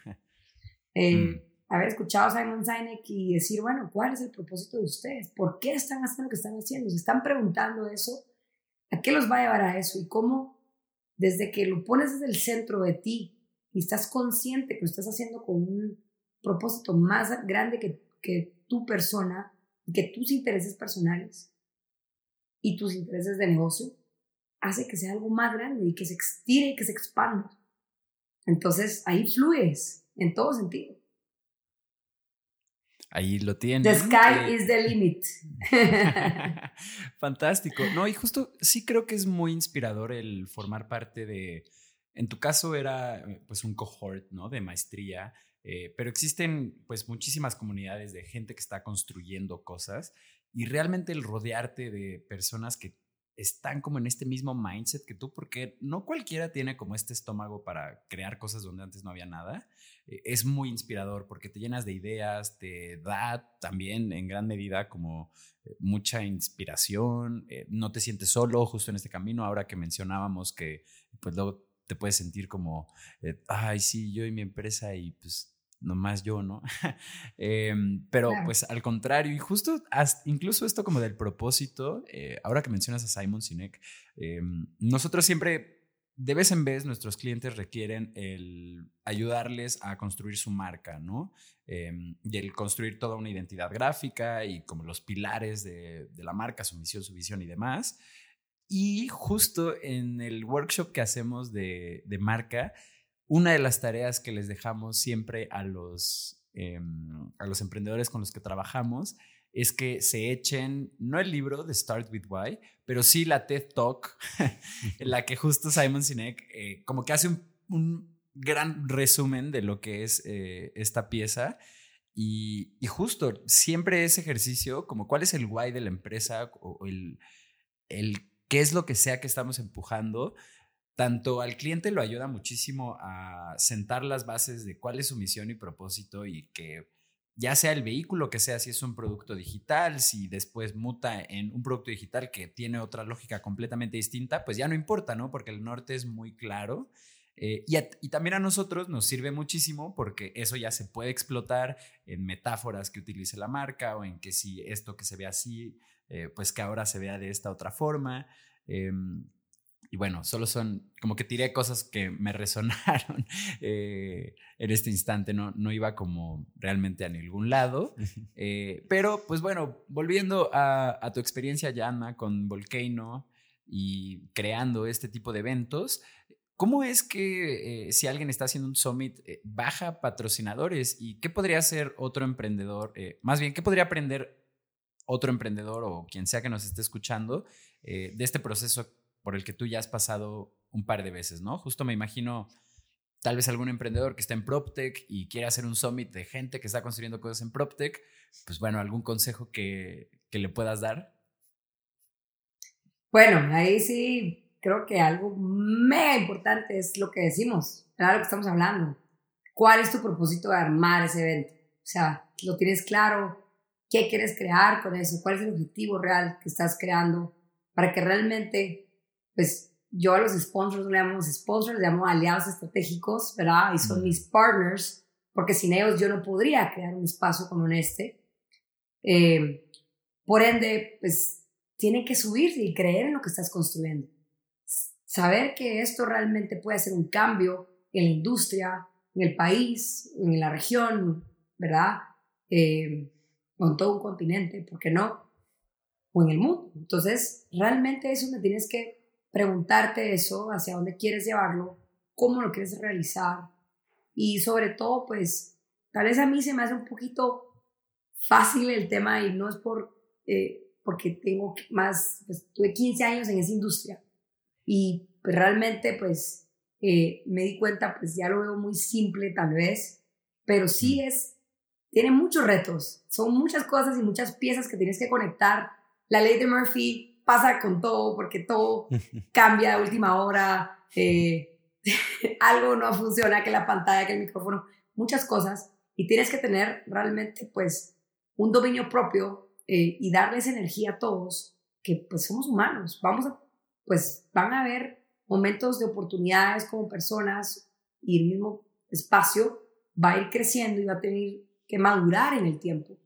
Eh, mm. Haber escuchado a Simon Sinek y decir, bueno, ¿cuál es el propósito de ustedes? ¿Por qué están haciendo lo que están haciendo? ¿Se están preguntando eso? ¿A qué los va a llevar a eso? ¿Y cómo, desde que lo pones desde el centro de ti y estás consciente que lo estás haciendo con un propósito más grande que, que tu persona y que tus intereses personales y tus intereses de negocio, hace que sea algo más grande y que se estire y que se expanda. Entonces ahí fluyes en todo sentido. Ahí lo tienes. The sky is the limit. Fantástico. No, y justo sí creo que es muy inspirador el formar parte de, en tu caso era pues un cohort, ¿no? De maestría, eh, pero existen pues muchísimas comunidades de gente que está construyendo cosas y realmente el rodearte de personas que están como en este mismo mindset que tú, porque no cualquiera tiene como este estómago para crear cosas donde antes no había nada. Eh, es muy inspirador porque te llenas de ideas, te da también en gran medida como eh, mucha inspiración, eh, no te sientes solo justo en este camino, ahora que mencionábamos que pues luego te puedes sentir como, ay, sí, yo y mi empresa y pues nomás yo, ¿no? Em, pero pues al contrario, y justo incluso esto como del propósito, eh, ahora que mencionas a Simon Sinek, em, nosotros siempre, de vez en vez, nuestros clientes requieren el ayudarles a construir su marca, ¿no? Em, y el construir toda una identidad gráfica y como los pilares de, de la marca, su misión, su visión y demás. Y justo en el workshop que hacemos de, de marca, una de las tareas que les dejamos siempre a los, em, a los emprendedores con los que trabajamos es que se echen, no el libro de Start with Why, pero sí la TED Talk, en la que justo Simon Sinek eh, como que hace un, gran resumen de lo que es eh, esta pieza. Y, justo, siempre ese ejercicio, como cuál es el why de la empresa o el, el qué es lo que sea que estamos empujando, tanto al cliente lo ayuda muchísimo a sentar las bases de cuál es su misión y propósito y que ya sea el vehículo que sea, si es un producto digital, si después muta en un producto digital que tiene otra lógica completamente distinta, pues ya no importa, ¿no? Porque el norte es muy claro. Eh, y, también a nosotros nos sirve muchísimo porque eso ya se puede explotar en metáforas que utilice la marca o en que si esto que se ve así, eh, pues que ahora se vea de esta otra forma. Em, y bueno, solo son como que tiré cosas que me resonaron eh, en este instante, no, no iba como realmente a ningún lado. Eh, pero pues bueno, volviendo a, tu experiencia, Yanma, con Volcano y creando este tipo de eventos, ¿cómo es que eh, si alguien está haciendo un summit, baja patrocinadores? ¿Y qué podría hacer otro emprendedor? más bien, ¿qué podría aprender otro emprendedor o quien sea que nos esté escuchando de este proceso por el que tú ya has pasado un par de veces, ¿no? Justo me imagino tal vez algún emprendedor que está en PropTech y quiere hacer un summit de gente que está construyendo cosas en PropTech, pues bueno, algún consejo que, le puedas dar. Bueno, ahí sí creo que algo mega importante es lo que decimos, ¿verdad? Lo que estamos hablando. ¿Cuál es tu propósito de armar ese evento? O sea, lo tienes claro, qué quieres crear con eso, cuál es el objetivo real que estás creando para que realmente, pues yo a los sponsors no le llamamos sponsors, le llamo aliados estratégicos, ¿verdad? Y son mis partners, porque sin ellos yo no podría crear un espacio como este. Eh, por ende, pues tienen que subirse y creer en lo que estás construyendo. Saber que esto realmente puede hacer un cambio en la industria, en el país, en la región, ¿verdad? Eh, en todo un continente, ¿por qué no? O en el mundo. Entonces, realmente es donde tienes que preguntarte eso, hacia dónde quieres llevarlo, cómo lo quieres realizar. Y sobre todo, pues, tal vez a mí se me hace un poquito fácil el tema y no es por, eh, porque tengo más, pues, tuve 15 años en esa industria. Y pues, realmente, pues, eh, me di cuenta, pues ya lo veo muy simple tal vez, pero sí es, tiene muchos retos, son muchas cosas y muchas piezas que tienes que conectar. La ley de Murphy pasa con todo, porque todo cambia a última hora, eh, algo no funciona, que la pantalla, que el micrófono, muchas cosas, y tienes que tener realmente pues un dominio propio eh, y darles energía a todos, que pues somos humanos, vamos a, pues van a haber momentos de oportunidades como personas y el mismo espacio va a ir creciendo y va a tener que madurar en el tiempo.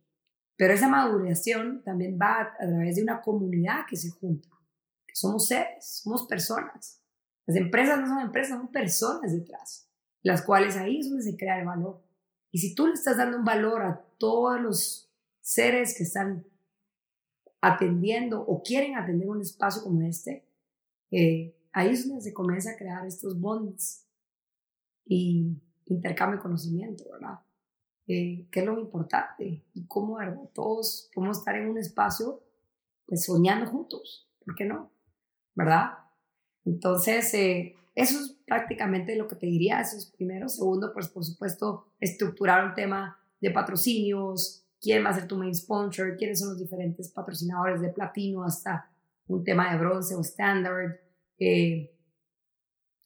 Pero esa maduración también va a, través de una comunidad que se junta. Somos seres, somos personas. Las empresas no son empresas, son personas detrás, las cuales ahí es donde se crea el valor. Y si tú le estás dando un valor a todos los seres que están atendiendo o quieren atender un espacio como este, eh, ahí es donde se comienza a crear estos bonds y intercambio de conocimiento, ¿verdad? Eh, qué es lo importante y cómo ¿verdad? todos podemos estar en un espacio pues soñando juntos, ¿por qué no? ¿Verdad? Entonces, eh, eso es prácticamente lo que te diría, eso es primero. Segundo, pues por supuesto, estructurar un tema de patrocinios, quién va a ser tu main sponsor, quiénes son los diferentes patrocinadores de platino hasta un tema de bronce o standard, eh,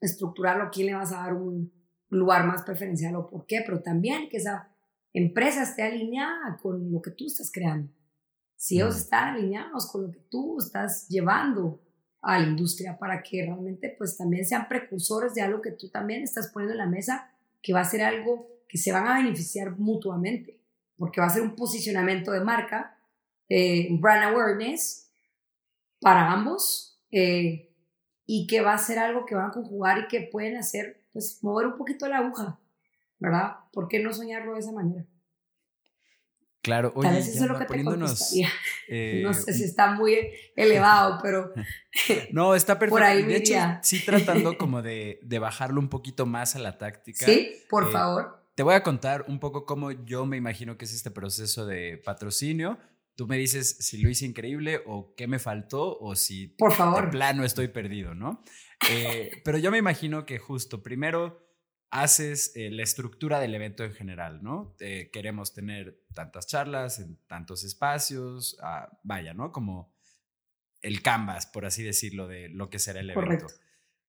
estructurarlo, quién le vas a dar un lugar más preferencial o por qué, pero también que esa empresa esté alineada con lo que tú estás creando. Si ellos están alineados con lo que tú estás llevando a la industria para que realmente pues también sean precursores de algo que tú también estás poniendo en la mesa, que va a ser algo que se van a beneficiar mutuamente, porque va a ser un posicionamiento de marca, eh, brand awareness para ambos eh, y que va a ser algo que van a conjugar y que pueden hacer, pues mover un poquito la aguja ¿verdad? ¿Por qué no soñarlo de esa manera? Claro, oye, Tal vez eso es lo que poniéndonos, te no sé si está muy elevado, pero... no, está perfecto. Por ahí de hecho, sí tratando como de, de, bajarlo un poquito más a la táctica. Sí, por eh, favor. Te voy a contar un poco cómo yo me imagino que es este proceso de patrocinio. Tú me dices si lo hice increíble o qué me faltó o si por favor. de plano estoy perdido, ¿no? Eh, pero yo me imagino que justo primero haces eh, la estructura del evento en general, ¿no? Eh, queremos tener tantas charlas en tantos espacios, ah, vaya, ¿no? Como el canvas, por así decirlo, de lo que será el evento.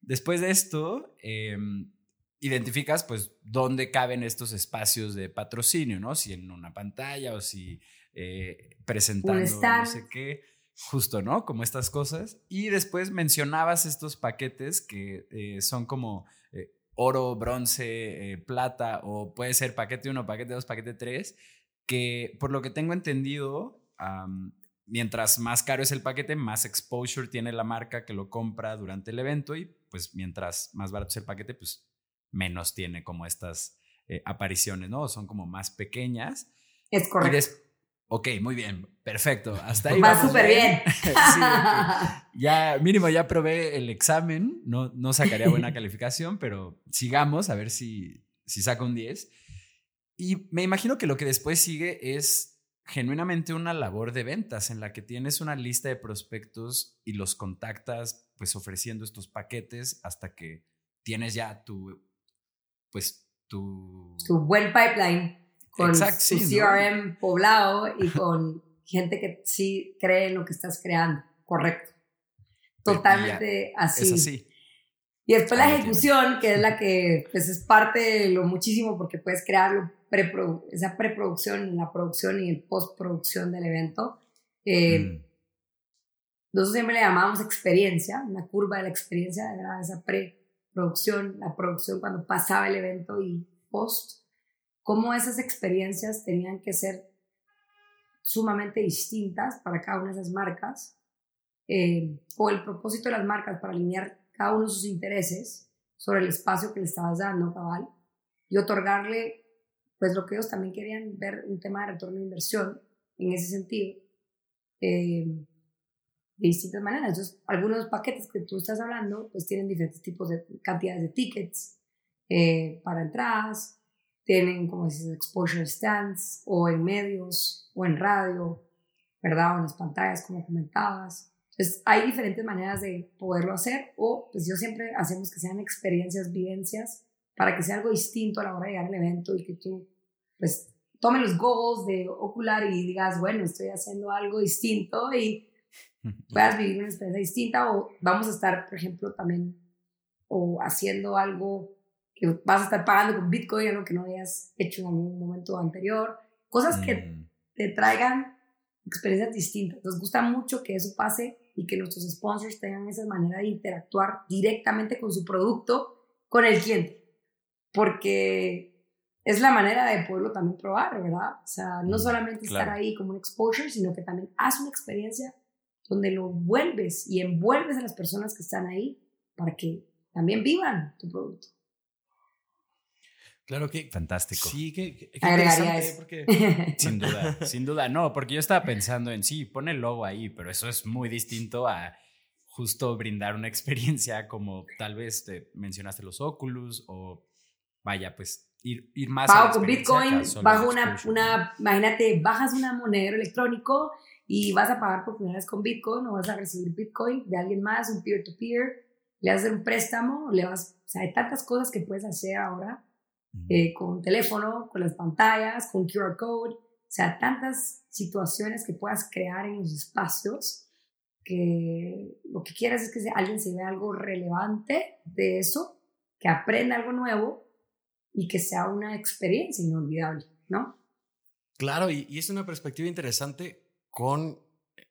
Después de esto, em, identificas pues dónde caben estos espacios de patrocinio, ¿no? Si en una pantalla o si eh, presentando no sé qué, justo, ¿no? Como estas cosas. Y después mencionabas estos paquetes que son como oro, bronce, eh, plata, o puede ser paquete 1, paquete 2, paquete 3, que por lo que tengo entendido, mientras más caro es el paquete, más exposure tiene la marca que lo compra durante el evento y pues mientras más barato es el paquete, pues menos tiene como estas eh, apariciones, ¿no? Son como más pequeñas. Es correcto. Ok, muy bien, perfecto. Hasta ahí. Va súper bien. Ya, mínimo, ya probé el examen. No, no sacaría buena calificación, pero sigamos a ver si, si saco un 10. Y me imagino que lo que después sigue es genuinamente una labor de ventas en la que tienes una lista de prospectos y los contactas, pues ofreciendo estos paquetes hasta que tienes ya tu, pues tu... Tu buen pipeline con Exacto, CRM poblado y con gente que sí cree en lo que estás creando. Correcto. totalmente así. Es así. Y después la ejecución, que es la que pues, es parte de lo muchísimo porque puedes crear esa preproducción, la producción y el postproducción del evento. Eh, mm. Nosotros siempre le llamamos experiencia, una curva de la experiencia, era esa preproducción, la producción cuando pasaba el evento y post, cómo esas experiencias tenían que ser sumamente distintas para cada una de esas marcas, eh, o el propósito de las marcas para alinear cada uno de sus intereses sobre el espacio que le estabas dando, cabal, y otorgarle, pues lo que ellos también querían ver, un tema de retorno de inversión en ese sentido, eh, de distintas maneras. Entonces, algunos paquetes que tú estás hablando, pues tienen diferentes tipos de cantidades de tickets eh, para entradas, tienen, como dices, exposure stands, o en medios, o en radio, ¿verdad? O en las pantallas, como comentabas. Entonces, hay diferentes maneras de poderlo hacer o pues yo siempre hacemos que sean experiencias, vivencias, para que sea algo distinto a la hora de llegar al evento y que tú pues tomes los goals de ocular y digas, bueno, estoy haciendo algo distinto y puedas vivir una experiencia distinta o vamos a estar, por ejemplo, también o haciendo algo que vas a estar pagando con Bitcoin, algo que no hayas hecho en algún momento anterior, cosas que mm. te traigan experiencias distintas. Nos gusta mucho que eso pase y que nuestros sponsors tengan esa manera de interactuar directamente con su producto, con el cliente, porque es la manera de poderlo también probar, ¿verdad? O sea, no solamente estar ahí como un exposure, sino que también haz una experiencia donde lo vuelves y envuelves a las personas que están ahí para que también vivan tu producto. Claro que fantástico. Sí, que, agregaría eso. Porque, sin duda, sin duda, no, porque yo estaba pensando en sí, pone el logo ahí, pero eso es muy distinto a justo brindar una experiencia como tal vez te mencionaste los Oculus o vaya, pues ir, ir más Pago con Bitcoin, bajo una, una, imagínate, bajas una moneda electrónico y vas a pagar por primera vez con Bitcoin o vas a recibir Bitcoin de alguien más, un peer-to-peer, le vas a hacer un préstamo, le vas, o sea, hay tantas cosas que puedes hacer ahora eh, con teléfono, con las pantallas, con QR code, o sea, tantas situaciones que puedas crear en los espacios que lo que quieras es que alguien se vea algo relevante de eso, que aprenda algo nuevo y que sea una experiencia inolvidable, ¿no? Claro, y, y es una perspectiva interesante con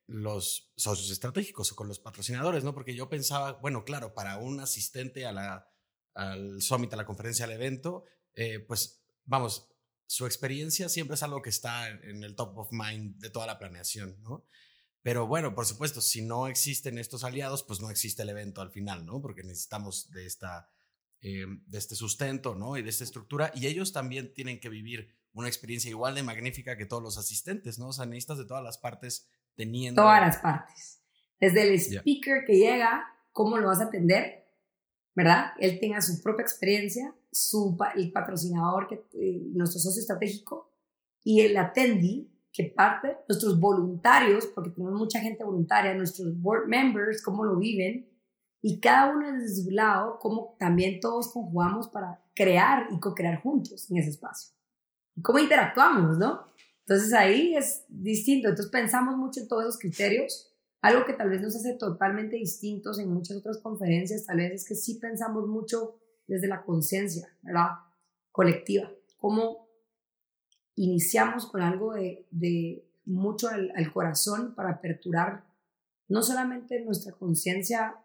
los socios estratégicos o con los patrocinadores, ¿no? Porque yo pensaba, bueno, claro, para un asistente a la, al summit, a la conferencia, al evento, eh, pues vamos, su experiencia siempre es algo que está en el top of mind de toda la planeación, ¿no? Pero bueno, por supuesto, si no existen estos aliados, pues no existe el evento al final, ¿no? Porque necesitamos de, esta, eh, de este sustento, ¿no? Y de esta estructura. Y ellos también tienen que vivir una experiencia igual de magnífica que todos los asistentes, ¿no? O sea, necesitas de todas las partes teniendo... Todas las partes. Desde el speaker que llega, cómo lo vas a atender, ¿verdad? Él tenga su propia experiencia, su, el patrocinador, que, eh, nuestro socio estratégico, y el attendee, que parte, nuestros voluntarios, porque tenemos mucha gente voluntaria, nuestros board members, cómo lo viven, y cada uno desde su lado, cómo también todos conjugamos para crear y co-crear juntos en ese espacio. Cómo interactuamos, ¿no? Entonces ahí es distinto. Entonces pensamos mucho en todos esos criterios algo que tal vez nos hace totalmente distintos en muchas otras conferencias, tal vez es que sí pensamos mucho desde la conciencia, ¿verdad? Colectiva. Cómo iniciamos con algo de, de mucho al, corazón para aperturar no solamente nuestra conciencia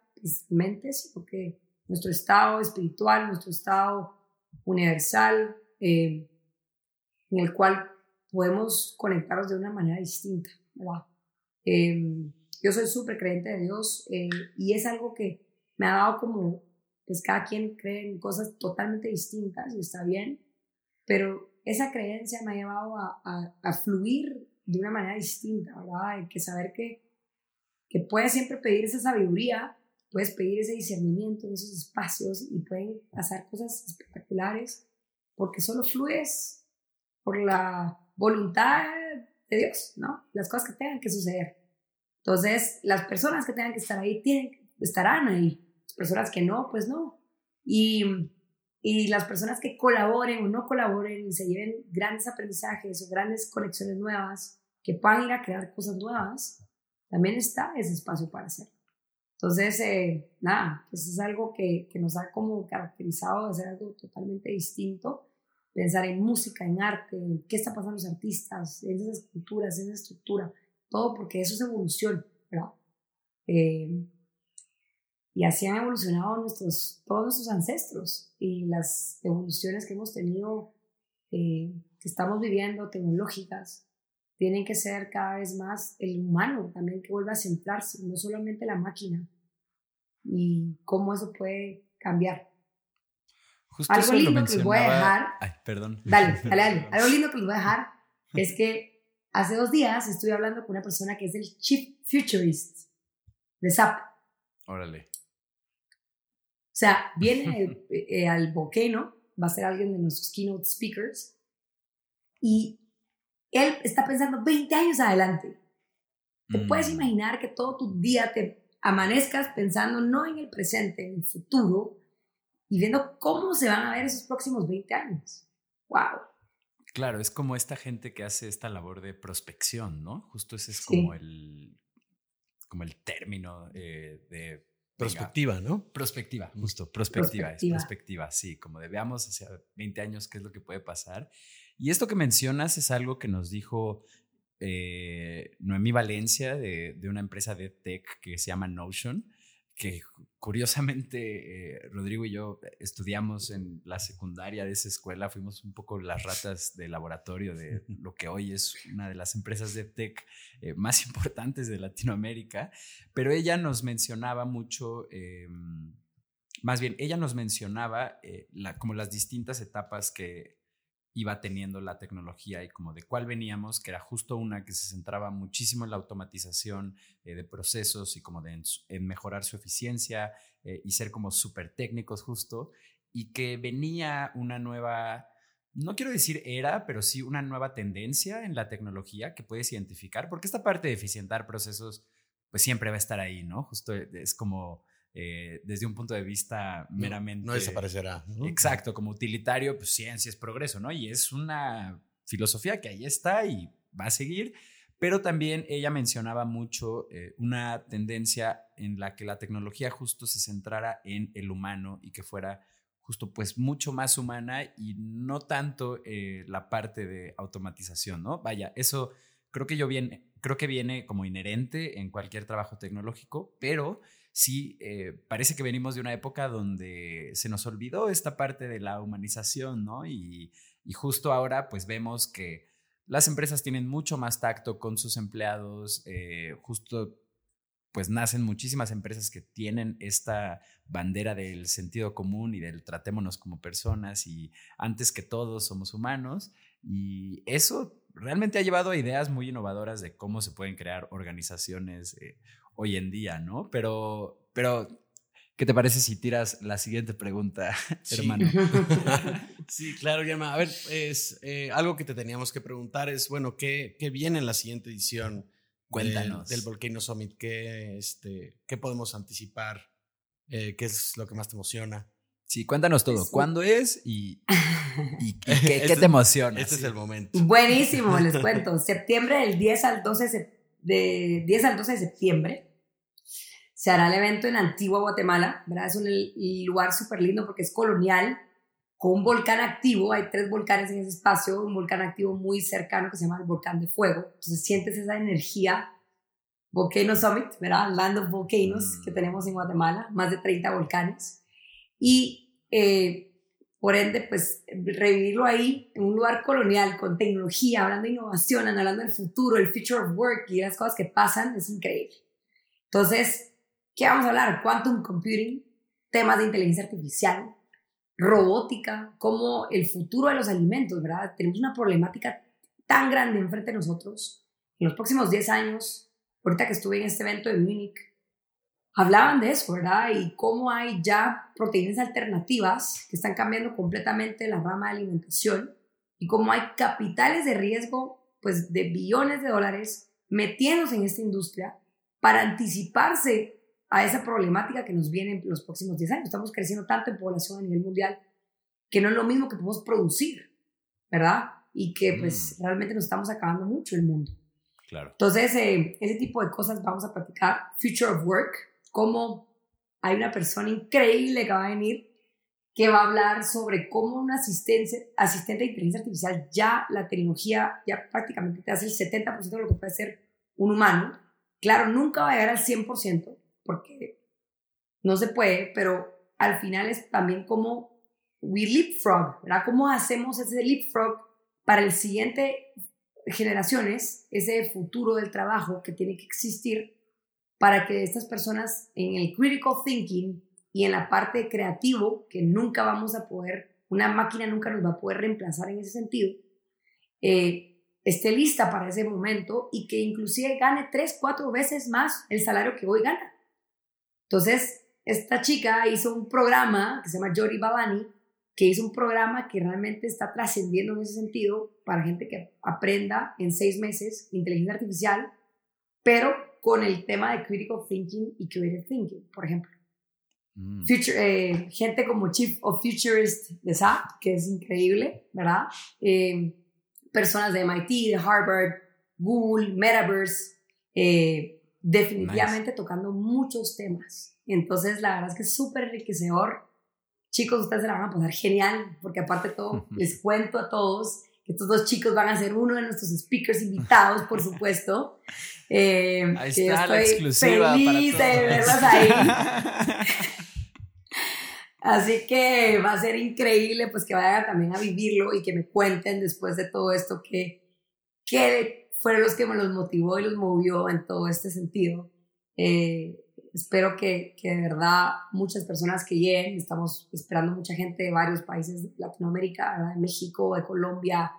mente, sino que nuestro estado espiritual, nuestro estado universal, eh, en el cual podemos conectarnos de una manera distinta, ¿verdad? Eh, yo soy súper creyente de Dios eh, y es algo que me ha dado como, pues cada quien cree en cosas totalmente distintas y está bien, pero esa creencia me ha llevado a, a, fluir de una manera distinta, ¿verdad? Hay que saber que, que puedes siempre pedir esa sabiduría, puedes pedir ese discernimiento en esos espacios y pueden pasar cosas espectaculares porque solo fluyes por la voluntad de Dios, ¿no? Las cosas que tengan que suceder. Entonces, las personas que tengan que estar ahí estarán ahí. Las personas que no, pues no. Y, y las personas que colaboren o no colaboren y se lleven grandes aprendizajes o grandes conexiones nuevas, que puedan ir a crear cosas nuevas, también está ese espacio para hacerlo. Entonces, eh, nada, eso es algo que, que, nos ha como caracterizado de hacer algo totalmente distinto. Pensar en música, en arte, qué está pasando los artistas, en esas esculturas, en esa estructura, todo porque eso es evolución, ¿verdad? Eh, y así han evolucionado nuestros, todos nuestros ancestros y las evoluciones que hemos tenido, eh, que estamos viviendo, tecnológicas, tienen que ser cada vez más el humano también que vuelva a centrarse, no solamente la máquina, y cómo eso puede cambiar. Algo lindo que les voy a dejar. Ay, perdón. Dale, dale, dale. Algo lindo que les voy a dejar es que hace dos días estuve hablando con una persona que es el Chief Futurist de SAP. Órale. O sea, viene eh, al Volcano, va a ser alguien de nuestros keynote speakers, y él está pensando 20 años adelante. Te puedes mm. imaginar que todo tu día te amanezcas pensando no en el presente, en el futuro y viendo cómo se van a ver esos próximos 20 años. ¡Wow! Claro, es como esta gente que hace esta labor de prospección, ¿no? Justo ese es como el como el término eh, de Prospectiva, ¿no? Prospectiva, justo, prospectiva, es prospectiva, sí, como de veamos hacia 20 años qué es lo que puede pasar. Y esto que mencionas es algo que nos dijo eh, Noemí Valencia de, de, una empresa de tech que se llama Notion, que curiosamente eh, Rodrigo y yo estudiamos en la secundaria de esa escuela, fuimos un poco las ratas de laboratorio de lo que hoy es una de las empresas de tech eh, más importantes de Latinoamérica, pero ella nos mencionaba mucho, em, más bien, ella nos mencionaba eh, la, como las distintas etapas que iba teniendo la tecnología y como de cuál veníamos, que era justo una que se centraba muchísimo en la automatización eh, de procesos y como de en, mejorar su eficiencia eh, y ser como súper técnicos justo, y que venía una nueva, no quiero decir era, pero sí una nueva tendencia en la tecnología que puedes identificar, porque esta parte de eficientar procesos pues siempre va a estar ahí, ¿no? Justo es como eh, desde un punto de vista meramente... No, desaparecerá. Exacto, como utilitario, pues ciencia es progreso, ¿no? Y es una filosofía que ahí está y va a seguir, pero también ella mencionaba mucho eh, una tendencia en la que la tecnología justo se centrara en el humano y que fuera justo pues mucho más humana y no tanto eh, la parte de automatización, ¿no? Vaya, eso creo que yo viene, creo que viene como inherente en cualquier trabajo tecnológico, pero sí eh, parece que venimos de una época donde se nos olvidó esta parte de la humanización, ¿no? Y, justo ahora pues vemos que las empresas tienen mucho más tacto con sus empleados, eh, justo pues nacen muchísimas empresas que tienen esta bandera del sentido común y del tratémonos como personas y antes que todos somos humanos y eso realmente ha llevado a ideas muy innovadoras de cómo se pueden crear organizaciones eh, hoy en día, ¿no? Pero, pero, ¿qué te parece si tiras la siguiente pregunta, hermano? sí, claro, Guillermo. A ver, es eh, algo que te teníamos que preguntar es, bueno, ¿qué, qué viene en la siguiente edición? Cuéntanos. Del, Volcano Summit. ¿Qué, este, ¿Qué podemos anticipar? Eh, ¿Qué es lo que más te emociona? Sí, cuéntanos todo. ¿Cuándo es y, y, qué, qué, este te emociona? Este es el momento. Buenísimo, les cuento. Septiembre del 10 al 12 de 10 al 12 de septiembre se hará el evento en Antigua, Guatemala, ¿verdad? Es un lugar súper lindo porque es colonial, con un volcán activo, hay tres volcanes en ese espacio, un volcán activo muy cercano que se llama el volcán de fuego, entonces sientes esa energía, Volcano Summit, ¿verdad? Land of Volcanoes mm. que tenemos en Guatemala, más de 30 volcanes, y eh, por ende, pues revivirlo ahí en un lugar colonial, con tecnología, hablando de innovación, hablando del futuro, el future of work y las cosas que pasan, es increíble. Entonces, ¿Qué vamos a hablar? Quantum computing, temas de inteligencia artificial, robótica, como el futuro de los alimentos, ¿verdad? Tenemos una problemática tan grande enfrente de nosotros. En los próximos 10 años, ahorita que estuve en este evento de Múnich, hablaban de eso, ¿verdad? Y cómo hay ya proteínas alternativas que están cambiando completamente la rama de alimentación y cómo hay capitales de riesgo, pues de billones de dólares metiéndose en esta industria para anticiparse a esa problemática que nos viene en los próximos 10 años. Estamos creciendo tanto en población a nivel mundial que no es lo mismo que podemos producir, ¿verdad? Y que pues mm. realmente nos estamos acabando mucho el mundo. Claro. Entonces, eh, ese tipo de cosas vamos a practicar. Future of Work, cómo hay una persona increíble que va a venir que va a hablar sobre cómo un asistente, asistente de inteligencia artificial ya la tecnología ya prácticamente te hace el 70% de lo que puede hacer un humano. Claro, nunca va a llegar al 100% porque no se puede, pero al final es también como we leapfrog, ¿verdad? ¿Cómo hacemos ese leapfrog para el siguiente generaciones, ese futuro del trabajo que tiene que existir para que estas personas en el critical thinking y en la parte creativo, que nunca vamos a poder, una máquina nunca nos va a poder reemplazar en ese sentido, eh, esté lista para ese momento y que inclusive gane tres, cuatro veces más el salario que hoy gana. Entonces, esta chica hizo un programa que se llama Jody Babani, que hizo un programa que realmente está trascendiendo en ese sentido para gente que aprenda en seis meses inteligencia artificial, pero con el tema de critical thinking y creative thinking, por ejemplo. Mm. Future, eh, gente como Chief of Futurist de SAP, que es increíble, ¿verdad? Eh, personas de MIT, de Harvard, Google, Metaverse, eh, definitivamente tocando muchos temas. Entonces, la verdad es que es súper enriquecedor. Chicos, ustedes se la van a pasar genial, porque aparte de todo, les cuento a todos que estos dos chicos van a ser uno de nuestros speakers invitados, por supuesto. ahí está la exclusiva feliz para de verlos ahí. Así que va a ser increíble pues que vayan también a vivirlo y que me cuenten después de todo esto que, que fueron los que me los motivó y los movió en todo este sentido. Eh, espero que, que, de verdad muchas personas que lleguen, estamos esperando mucha gente de varios países de Latinoamérica, de México, de Colombia,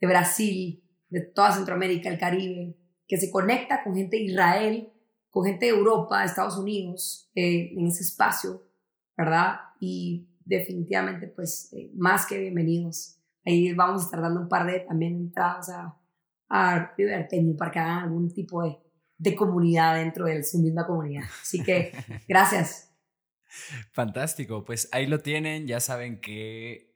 de Brasil, de toda Centroamérica, el Caribe, que se conecta con gente de Israel, con gente de Europa, de Estados Unidos, eh, en ese espacio, ¿verdad? y definitivamente pues eh, más que bienvenidos. Ahí vamos a estar dando un par de también entradas a, a Riverteño para que hagan algún tipo de, de comunidad dentro de su misma comunidad. Así que gracias. Fantástico, pues ahí lo tienen, ya saben que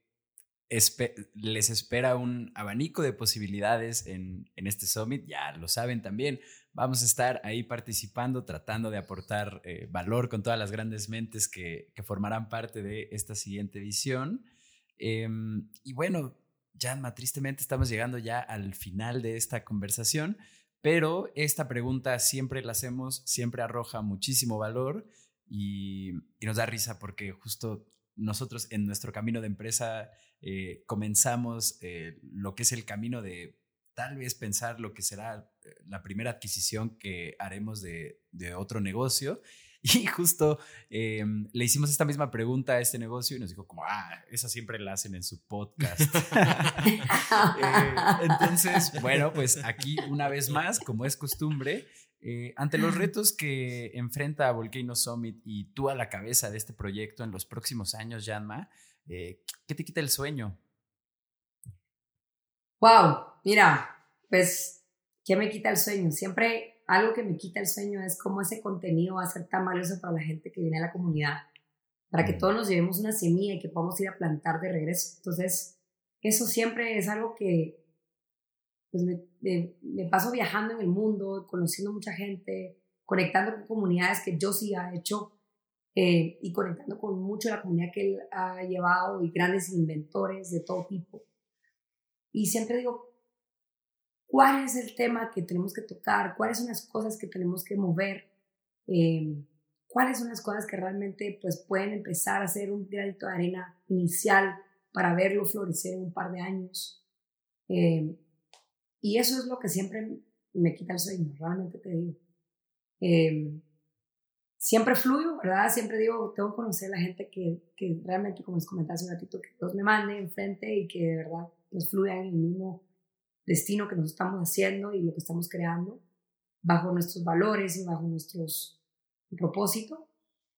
les espera un abanico de posibilidades en, en, este summit, ya lo saben también. Vamos a estar ahí participando, tratando de aportar eh, valor con todas las grandes mentes que, que, formarán parte de esta siguiente edición. Em, y bueno, Janma, tristemente estamos llegando ya al final de esta conversación, pero esta pregunta siempre la hacemos, siempre arroja muchísimo valor y, y nos da risa porque justo nosotros en nuestro camino de empresa eh, comenzamos eh, lo que es el camino de tal vez pensar lo que será eh, la primera adquisición que haremos de, otro negocio. Y justo em, le hicimos esta misma pregunta a este negocio y nos dijo como, ah, esa siempre la hacen en su podcast. entonces, bueno, pues aquí una vez más, como es costumbre, ante los retos que enfrenta Volcano Summit y tú a la cabeza de este proyecto en los próximos años, Janma, eh, ¿Qué te quita el sueño? Wow, mira, pues, ¿qué me quita el sueño? Siempre algo que me quita el sueño es cómo ese contenido va a ser tan valioso para la gente que viene a la comunidad, para que mm. todos nos llevemos una semilla y que podamos ir a plantar de regreso. Entonces, eso siempre es algo que pues me, me, paso viajando en el mundo, conociendo mucha gente, conectando con comunidades que yo sí he hecho eh, y conectando con mucho la comunidad que él ha llevado y grandes inventores de todo tipo. Y siempre digo, ¿cuál es el tema que tenemos que tocar? ¿Cuáles son las cosas que tenemos que mover? Eh, ¿Cuáles son las cosas que realmente pues, pueden empezar a ser un granito de arena inicial para verlo florecer en un par de años? Eh, y eso es lo que siempre me quita el sueño, realmente te digo. Eh, siempre fluyo, ¿verdad? Siempre digo, tengo que conocer a la gente que, que realmente, como les comentaba hace un ratito, que Dios me mande enfrente y que de verdad nos fluya en el mismo destino que nos estamos haciendo y lo que estamos creando, bajo nuestros valores y bajo nuestros propósitos.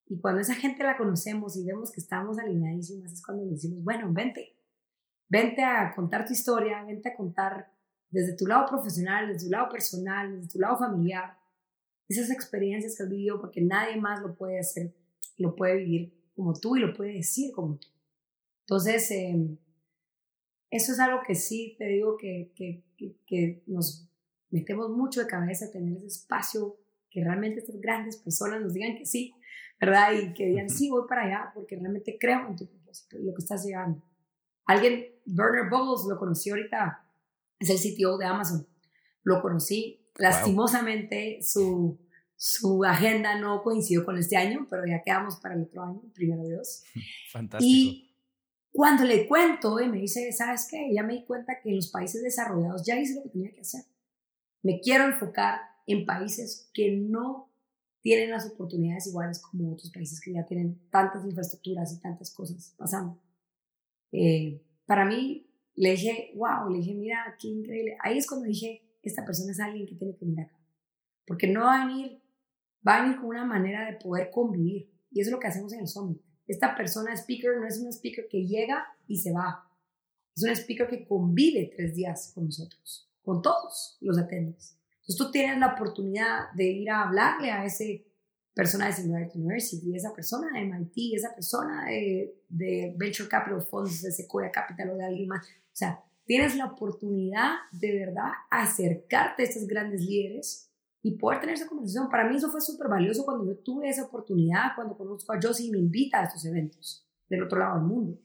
Y cuando esa gente la conocemos y vemos que estamos alineadísimas, es cuando decimos, bueno, vente, vente a contar tu historia, vente a contar desde tu lado profesional, desde tu lado personal, desde tu lado familiar, esas experiencias que has vivido porque nadie más lo puede hacer, lo puede vivir como tú y lo puede decir como tú. Entonces, em, eso es algo que sí te digo que, que, que, nos metemos mucho de cabeza, tener ese espacio que realmente estas grandes personas nos digan que sí, ¿verdad? Y que digan, sí, voy para allá porque realmente creo en tu propósito y lo que estás llevando. Alguien, Werner Bowles, lo conocí ahorita, es el sitio de Amazon. Lo conocí. Lastimosamente, su, su agenda no coincidió con este año, pero ya quedamos para el otro año, primero Dios. Fantástico. Y cuando le cuento y me dice, ¿sabes qué? Ya me di cuenta que en los países desarrollados ya hice lo que tenía que hacer. Me quiero enfocar en países que no tienen las oportunidades iguales como otros países que ya tienen tantas infraestructuras y tantas cosas pasando. Eh, para mí, le dije, wow, le dije, mira, qué increíble. Ahí es cuando dije, esta persona es alguien que tiene que venir acá. Porque no va a venir, va a venir con una manera de poder convivir. Y eso es lo que hacemos en el Summit. Esta persona, speaker, no es una speaker que llega y se va. Es una speaker que convive tres días con nosotros, con todos los atendentes. Entonces tú tienes la oportunidad de ir a hablarle a ese persona de Singularity University, esa persona de MIT, esa persona de, de Venture Capital Funds, de Sequoia Capital o de alguien más. O sea, tienes la oportunidad de verdad acercarte a estos grandes líderes y poder tener esa conversación. Para mí eso fue súper valioso cuando yo tuve esa oportunidad, cuando conozco a Josie y me invita a estos eventos del otro lado del mundo.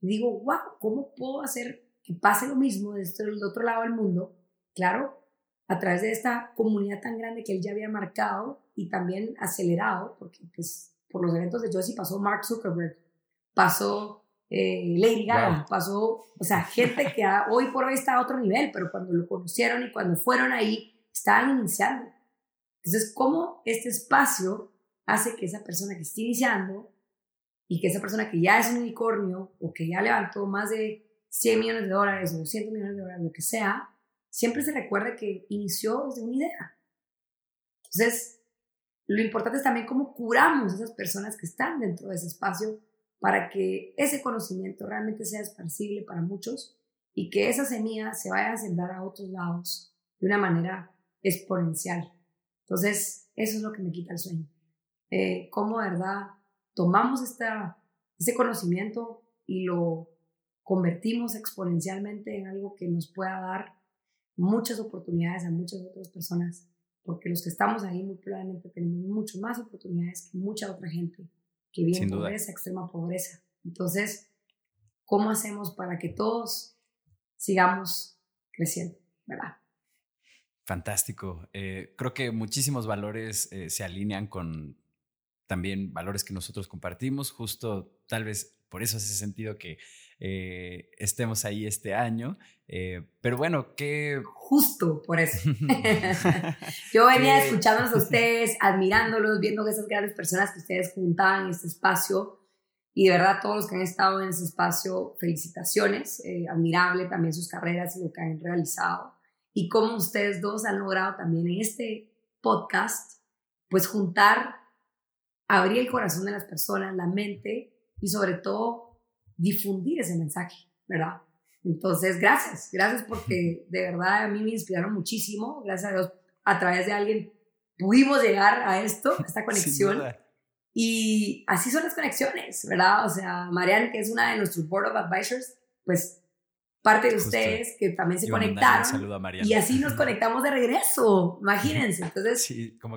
Y digo, wow, ¿cómo puedo hacer que pase lo mismo desde el otro lado del mundo? Claro, a través de esta comunidad tan grande que él ya había marcado y también acelerado, porque pues, por los eventos de Josie pasó Mark Zuckerberg, pasó eh, Lady Gaga, pasó, o sea, gente que hoy por hoy está a otro nivel, pero cuando lo conocieron y cuando fueron ahí, estaban iniciando. Entonces, ¿cómo este espacio hace que esa persona que está iniciando y que esa persona que ya es un unicornio o que ya levantó más de 100 millones de dólares o 200 millones de dólares, lo que sea, siempre se recuerde que inició desde una idea. Entonces, lo importante es también cómo curamos a esas personas que están dentro de ese espacio para que ese conocimiento realmente sea esparcible para muchos y que esa semilla se vaya a sembrar a otros lados de una manera exponencial. Entonces, eso es lo que me quita el sueño. Eh, cómo, verdad, tomamos esta, ese conocimiento y lo convertimos exponencialmente en algo que nos pueda dar muchas oportunidades a muchas otras personas, porque los que estamos ahí muy probablemente tenemos mucho más oportunidades que mucha otra gente que vive en pobreza, extrema pobreza. Entonces, ¿cómo hacemos para que todos sigamos creciendo, verdad? Fantástico. Eh, creo que muchísimos valores eh, se alinean con también valores que nosotros compartimos, justo tal vez por eso hace sentido que eh, estemos ahí este año. Pero bueno, que... Justo por eso. Yo venía escuchándolos a ustedes, admirándolos, viendo esas grandes personas que ustedes juntaban en este espacio. Y de verdad, todos los que han estado en ese espacio, felicitaciones. Admirable también sus carreras y lo que han realizado. Y cómo ustedes dos han logrado también en este podcast, pues juntar, abrir el corazón de las personas, la mente y sobre todo difundir ese mensaje, ¿verdad? Entonces, gracias, gracias porque de verdad a mí me inspiraron muchísimo, gracias a Dios, a través de alguien pudimos llegar a esto, a esta conexión. Y así son las conexiones, ¿verdad? O sea, Marianne, que es una de nuestros Board of Advisors, pues parte de ustedes que también se conectaron. y así nos conectamos de regreso, imagínense. Entonces,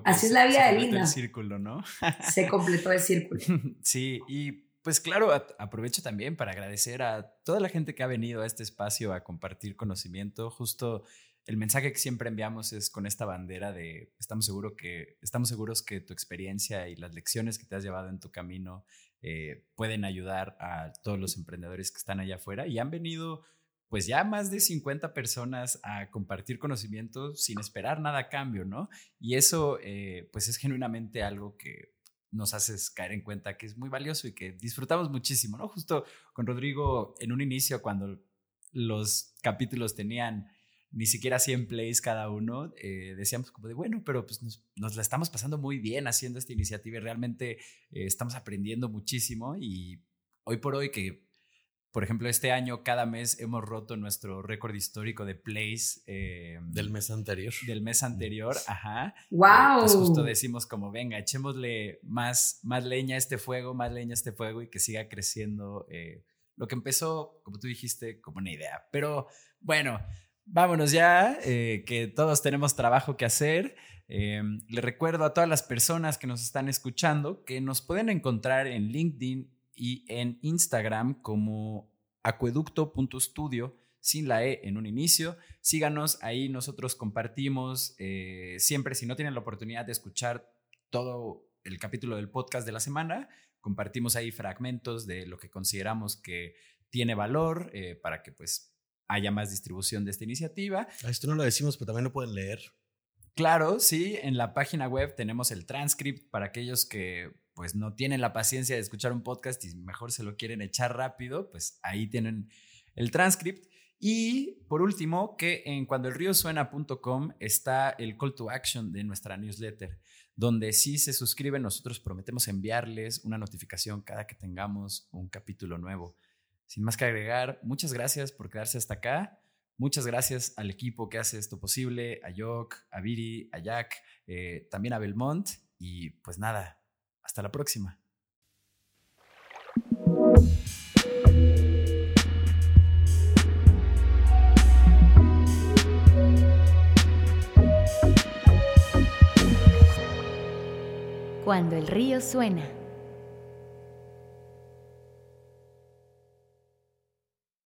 así es la vida de Linda. el círculo, ¿no? se completó el círculo. Sí, y pues claro, aprovecho también para agradecer a toda la gente que ha venido a este espacio a compartir conocimiento. Justo el mensaje que siempre enviamos es con esta bandera de estamos, seguro que, estamos seguros que tu experiencia y las lecciones que te has llevado en tu camino eh, pueden ayudar a todos los emprendedores que están allá afuera y han venido pues ya más de 50 personas a compartir conocimiento sin esperar nada a cambio, ¿no? Y eso eh, pues es genuinamente algo que nos haces caer en cuenta que es muy valioso y que disfrutamos muchísimo, ¿no? Justo con Rodrigo en un inicio, cuando los capítulos tenían ni siquiera 100 plays cada uno, eh, decíamos como de, bueno, pero pues nos, la estamos pasando muy bien haciendo esta iniciativa y realmente eh, estamos aprendiendo muchísimo y hoy por hoy que por ejemplo, este año cada mes hemos roto nuestro récord histórico de plays. Em, del mes anterior. Del mes anterior, ajá. ¡Wow! pues justo decimos como, venga, echémosle más, más leña a este fuego, más leña a este fuego y que siga creciendo. Eh, lo que empezó, como tú dijiste, como una idea. Pero bueno, vámonos ya, eh, que todos tenemos trabajo que hacer. Eh, le recuerdo a todas las personas que nos están escuchando que nos pueden encontrar en LinkedIn y en Instagram como acueducto.studio sin la E en un inicio. Síganos, ahí nosotros compartimos eh, siempre, si no tienen la oportunidad de escuchar todo el capítulo del podcast de la semana, compartimos ahí fragmentos de lo que consideramos que tiene valor eh, para que pues haya más distribución de esta iniciativa. Esto no lo decimos, pero también lo pueden leer. Claro, sí, en la página web tenemos el transcript para aquellos que pues no tienen la paciencia de escuchar un podcast y mejor se lo quieren echar rápido, pues ahí tienen el transcript. Y por último, que en cuandoelriosuena.com está el call to action de nuestra newsletter, donde si se suscriben nosotros prometemos enviarles una notificación cada que tengamos un capítulo nuevo. Sin más que agregar, muchas gracias por quedarse hasta acá. Muchas gracias al equipo que hace esto posible, a Yok, a Viri, a Jack, eh, también a Belmont. Y pues nada, hasta la próxima. Cuando el río suena.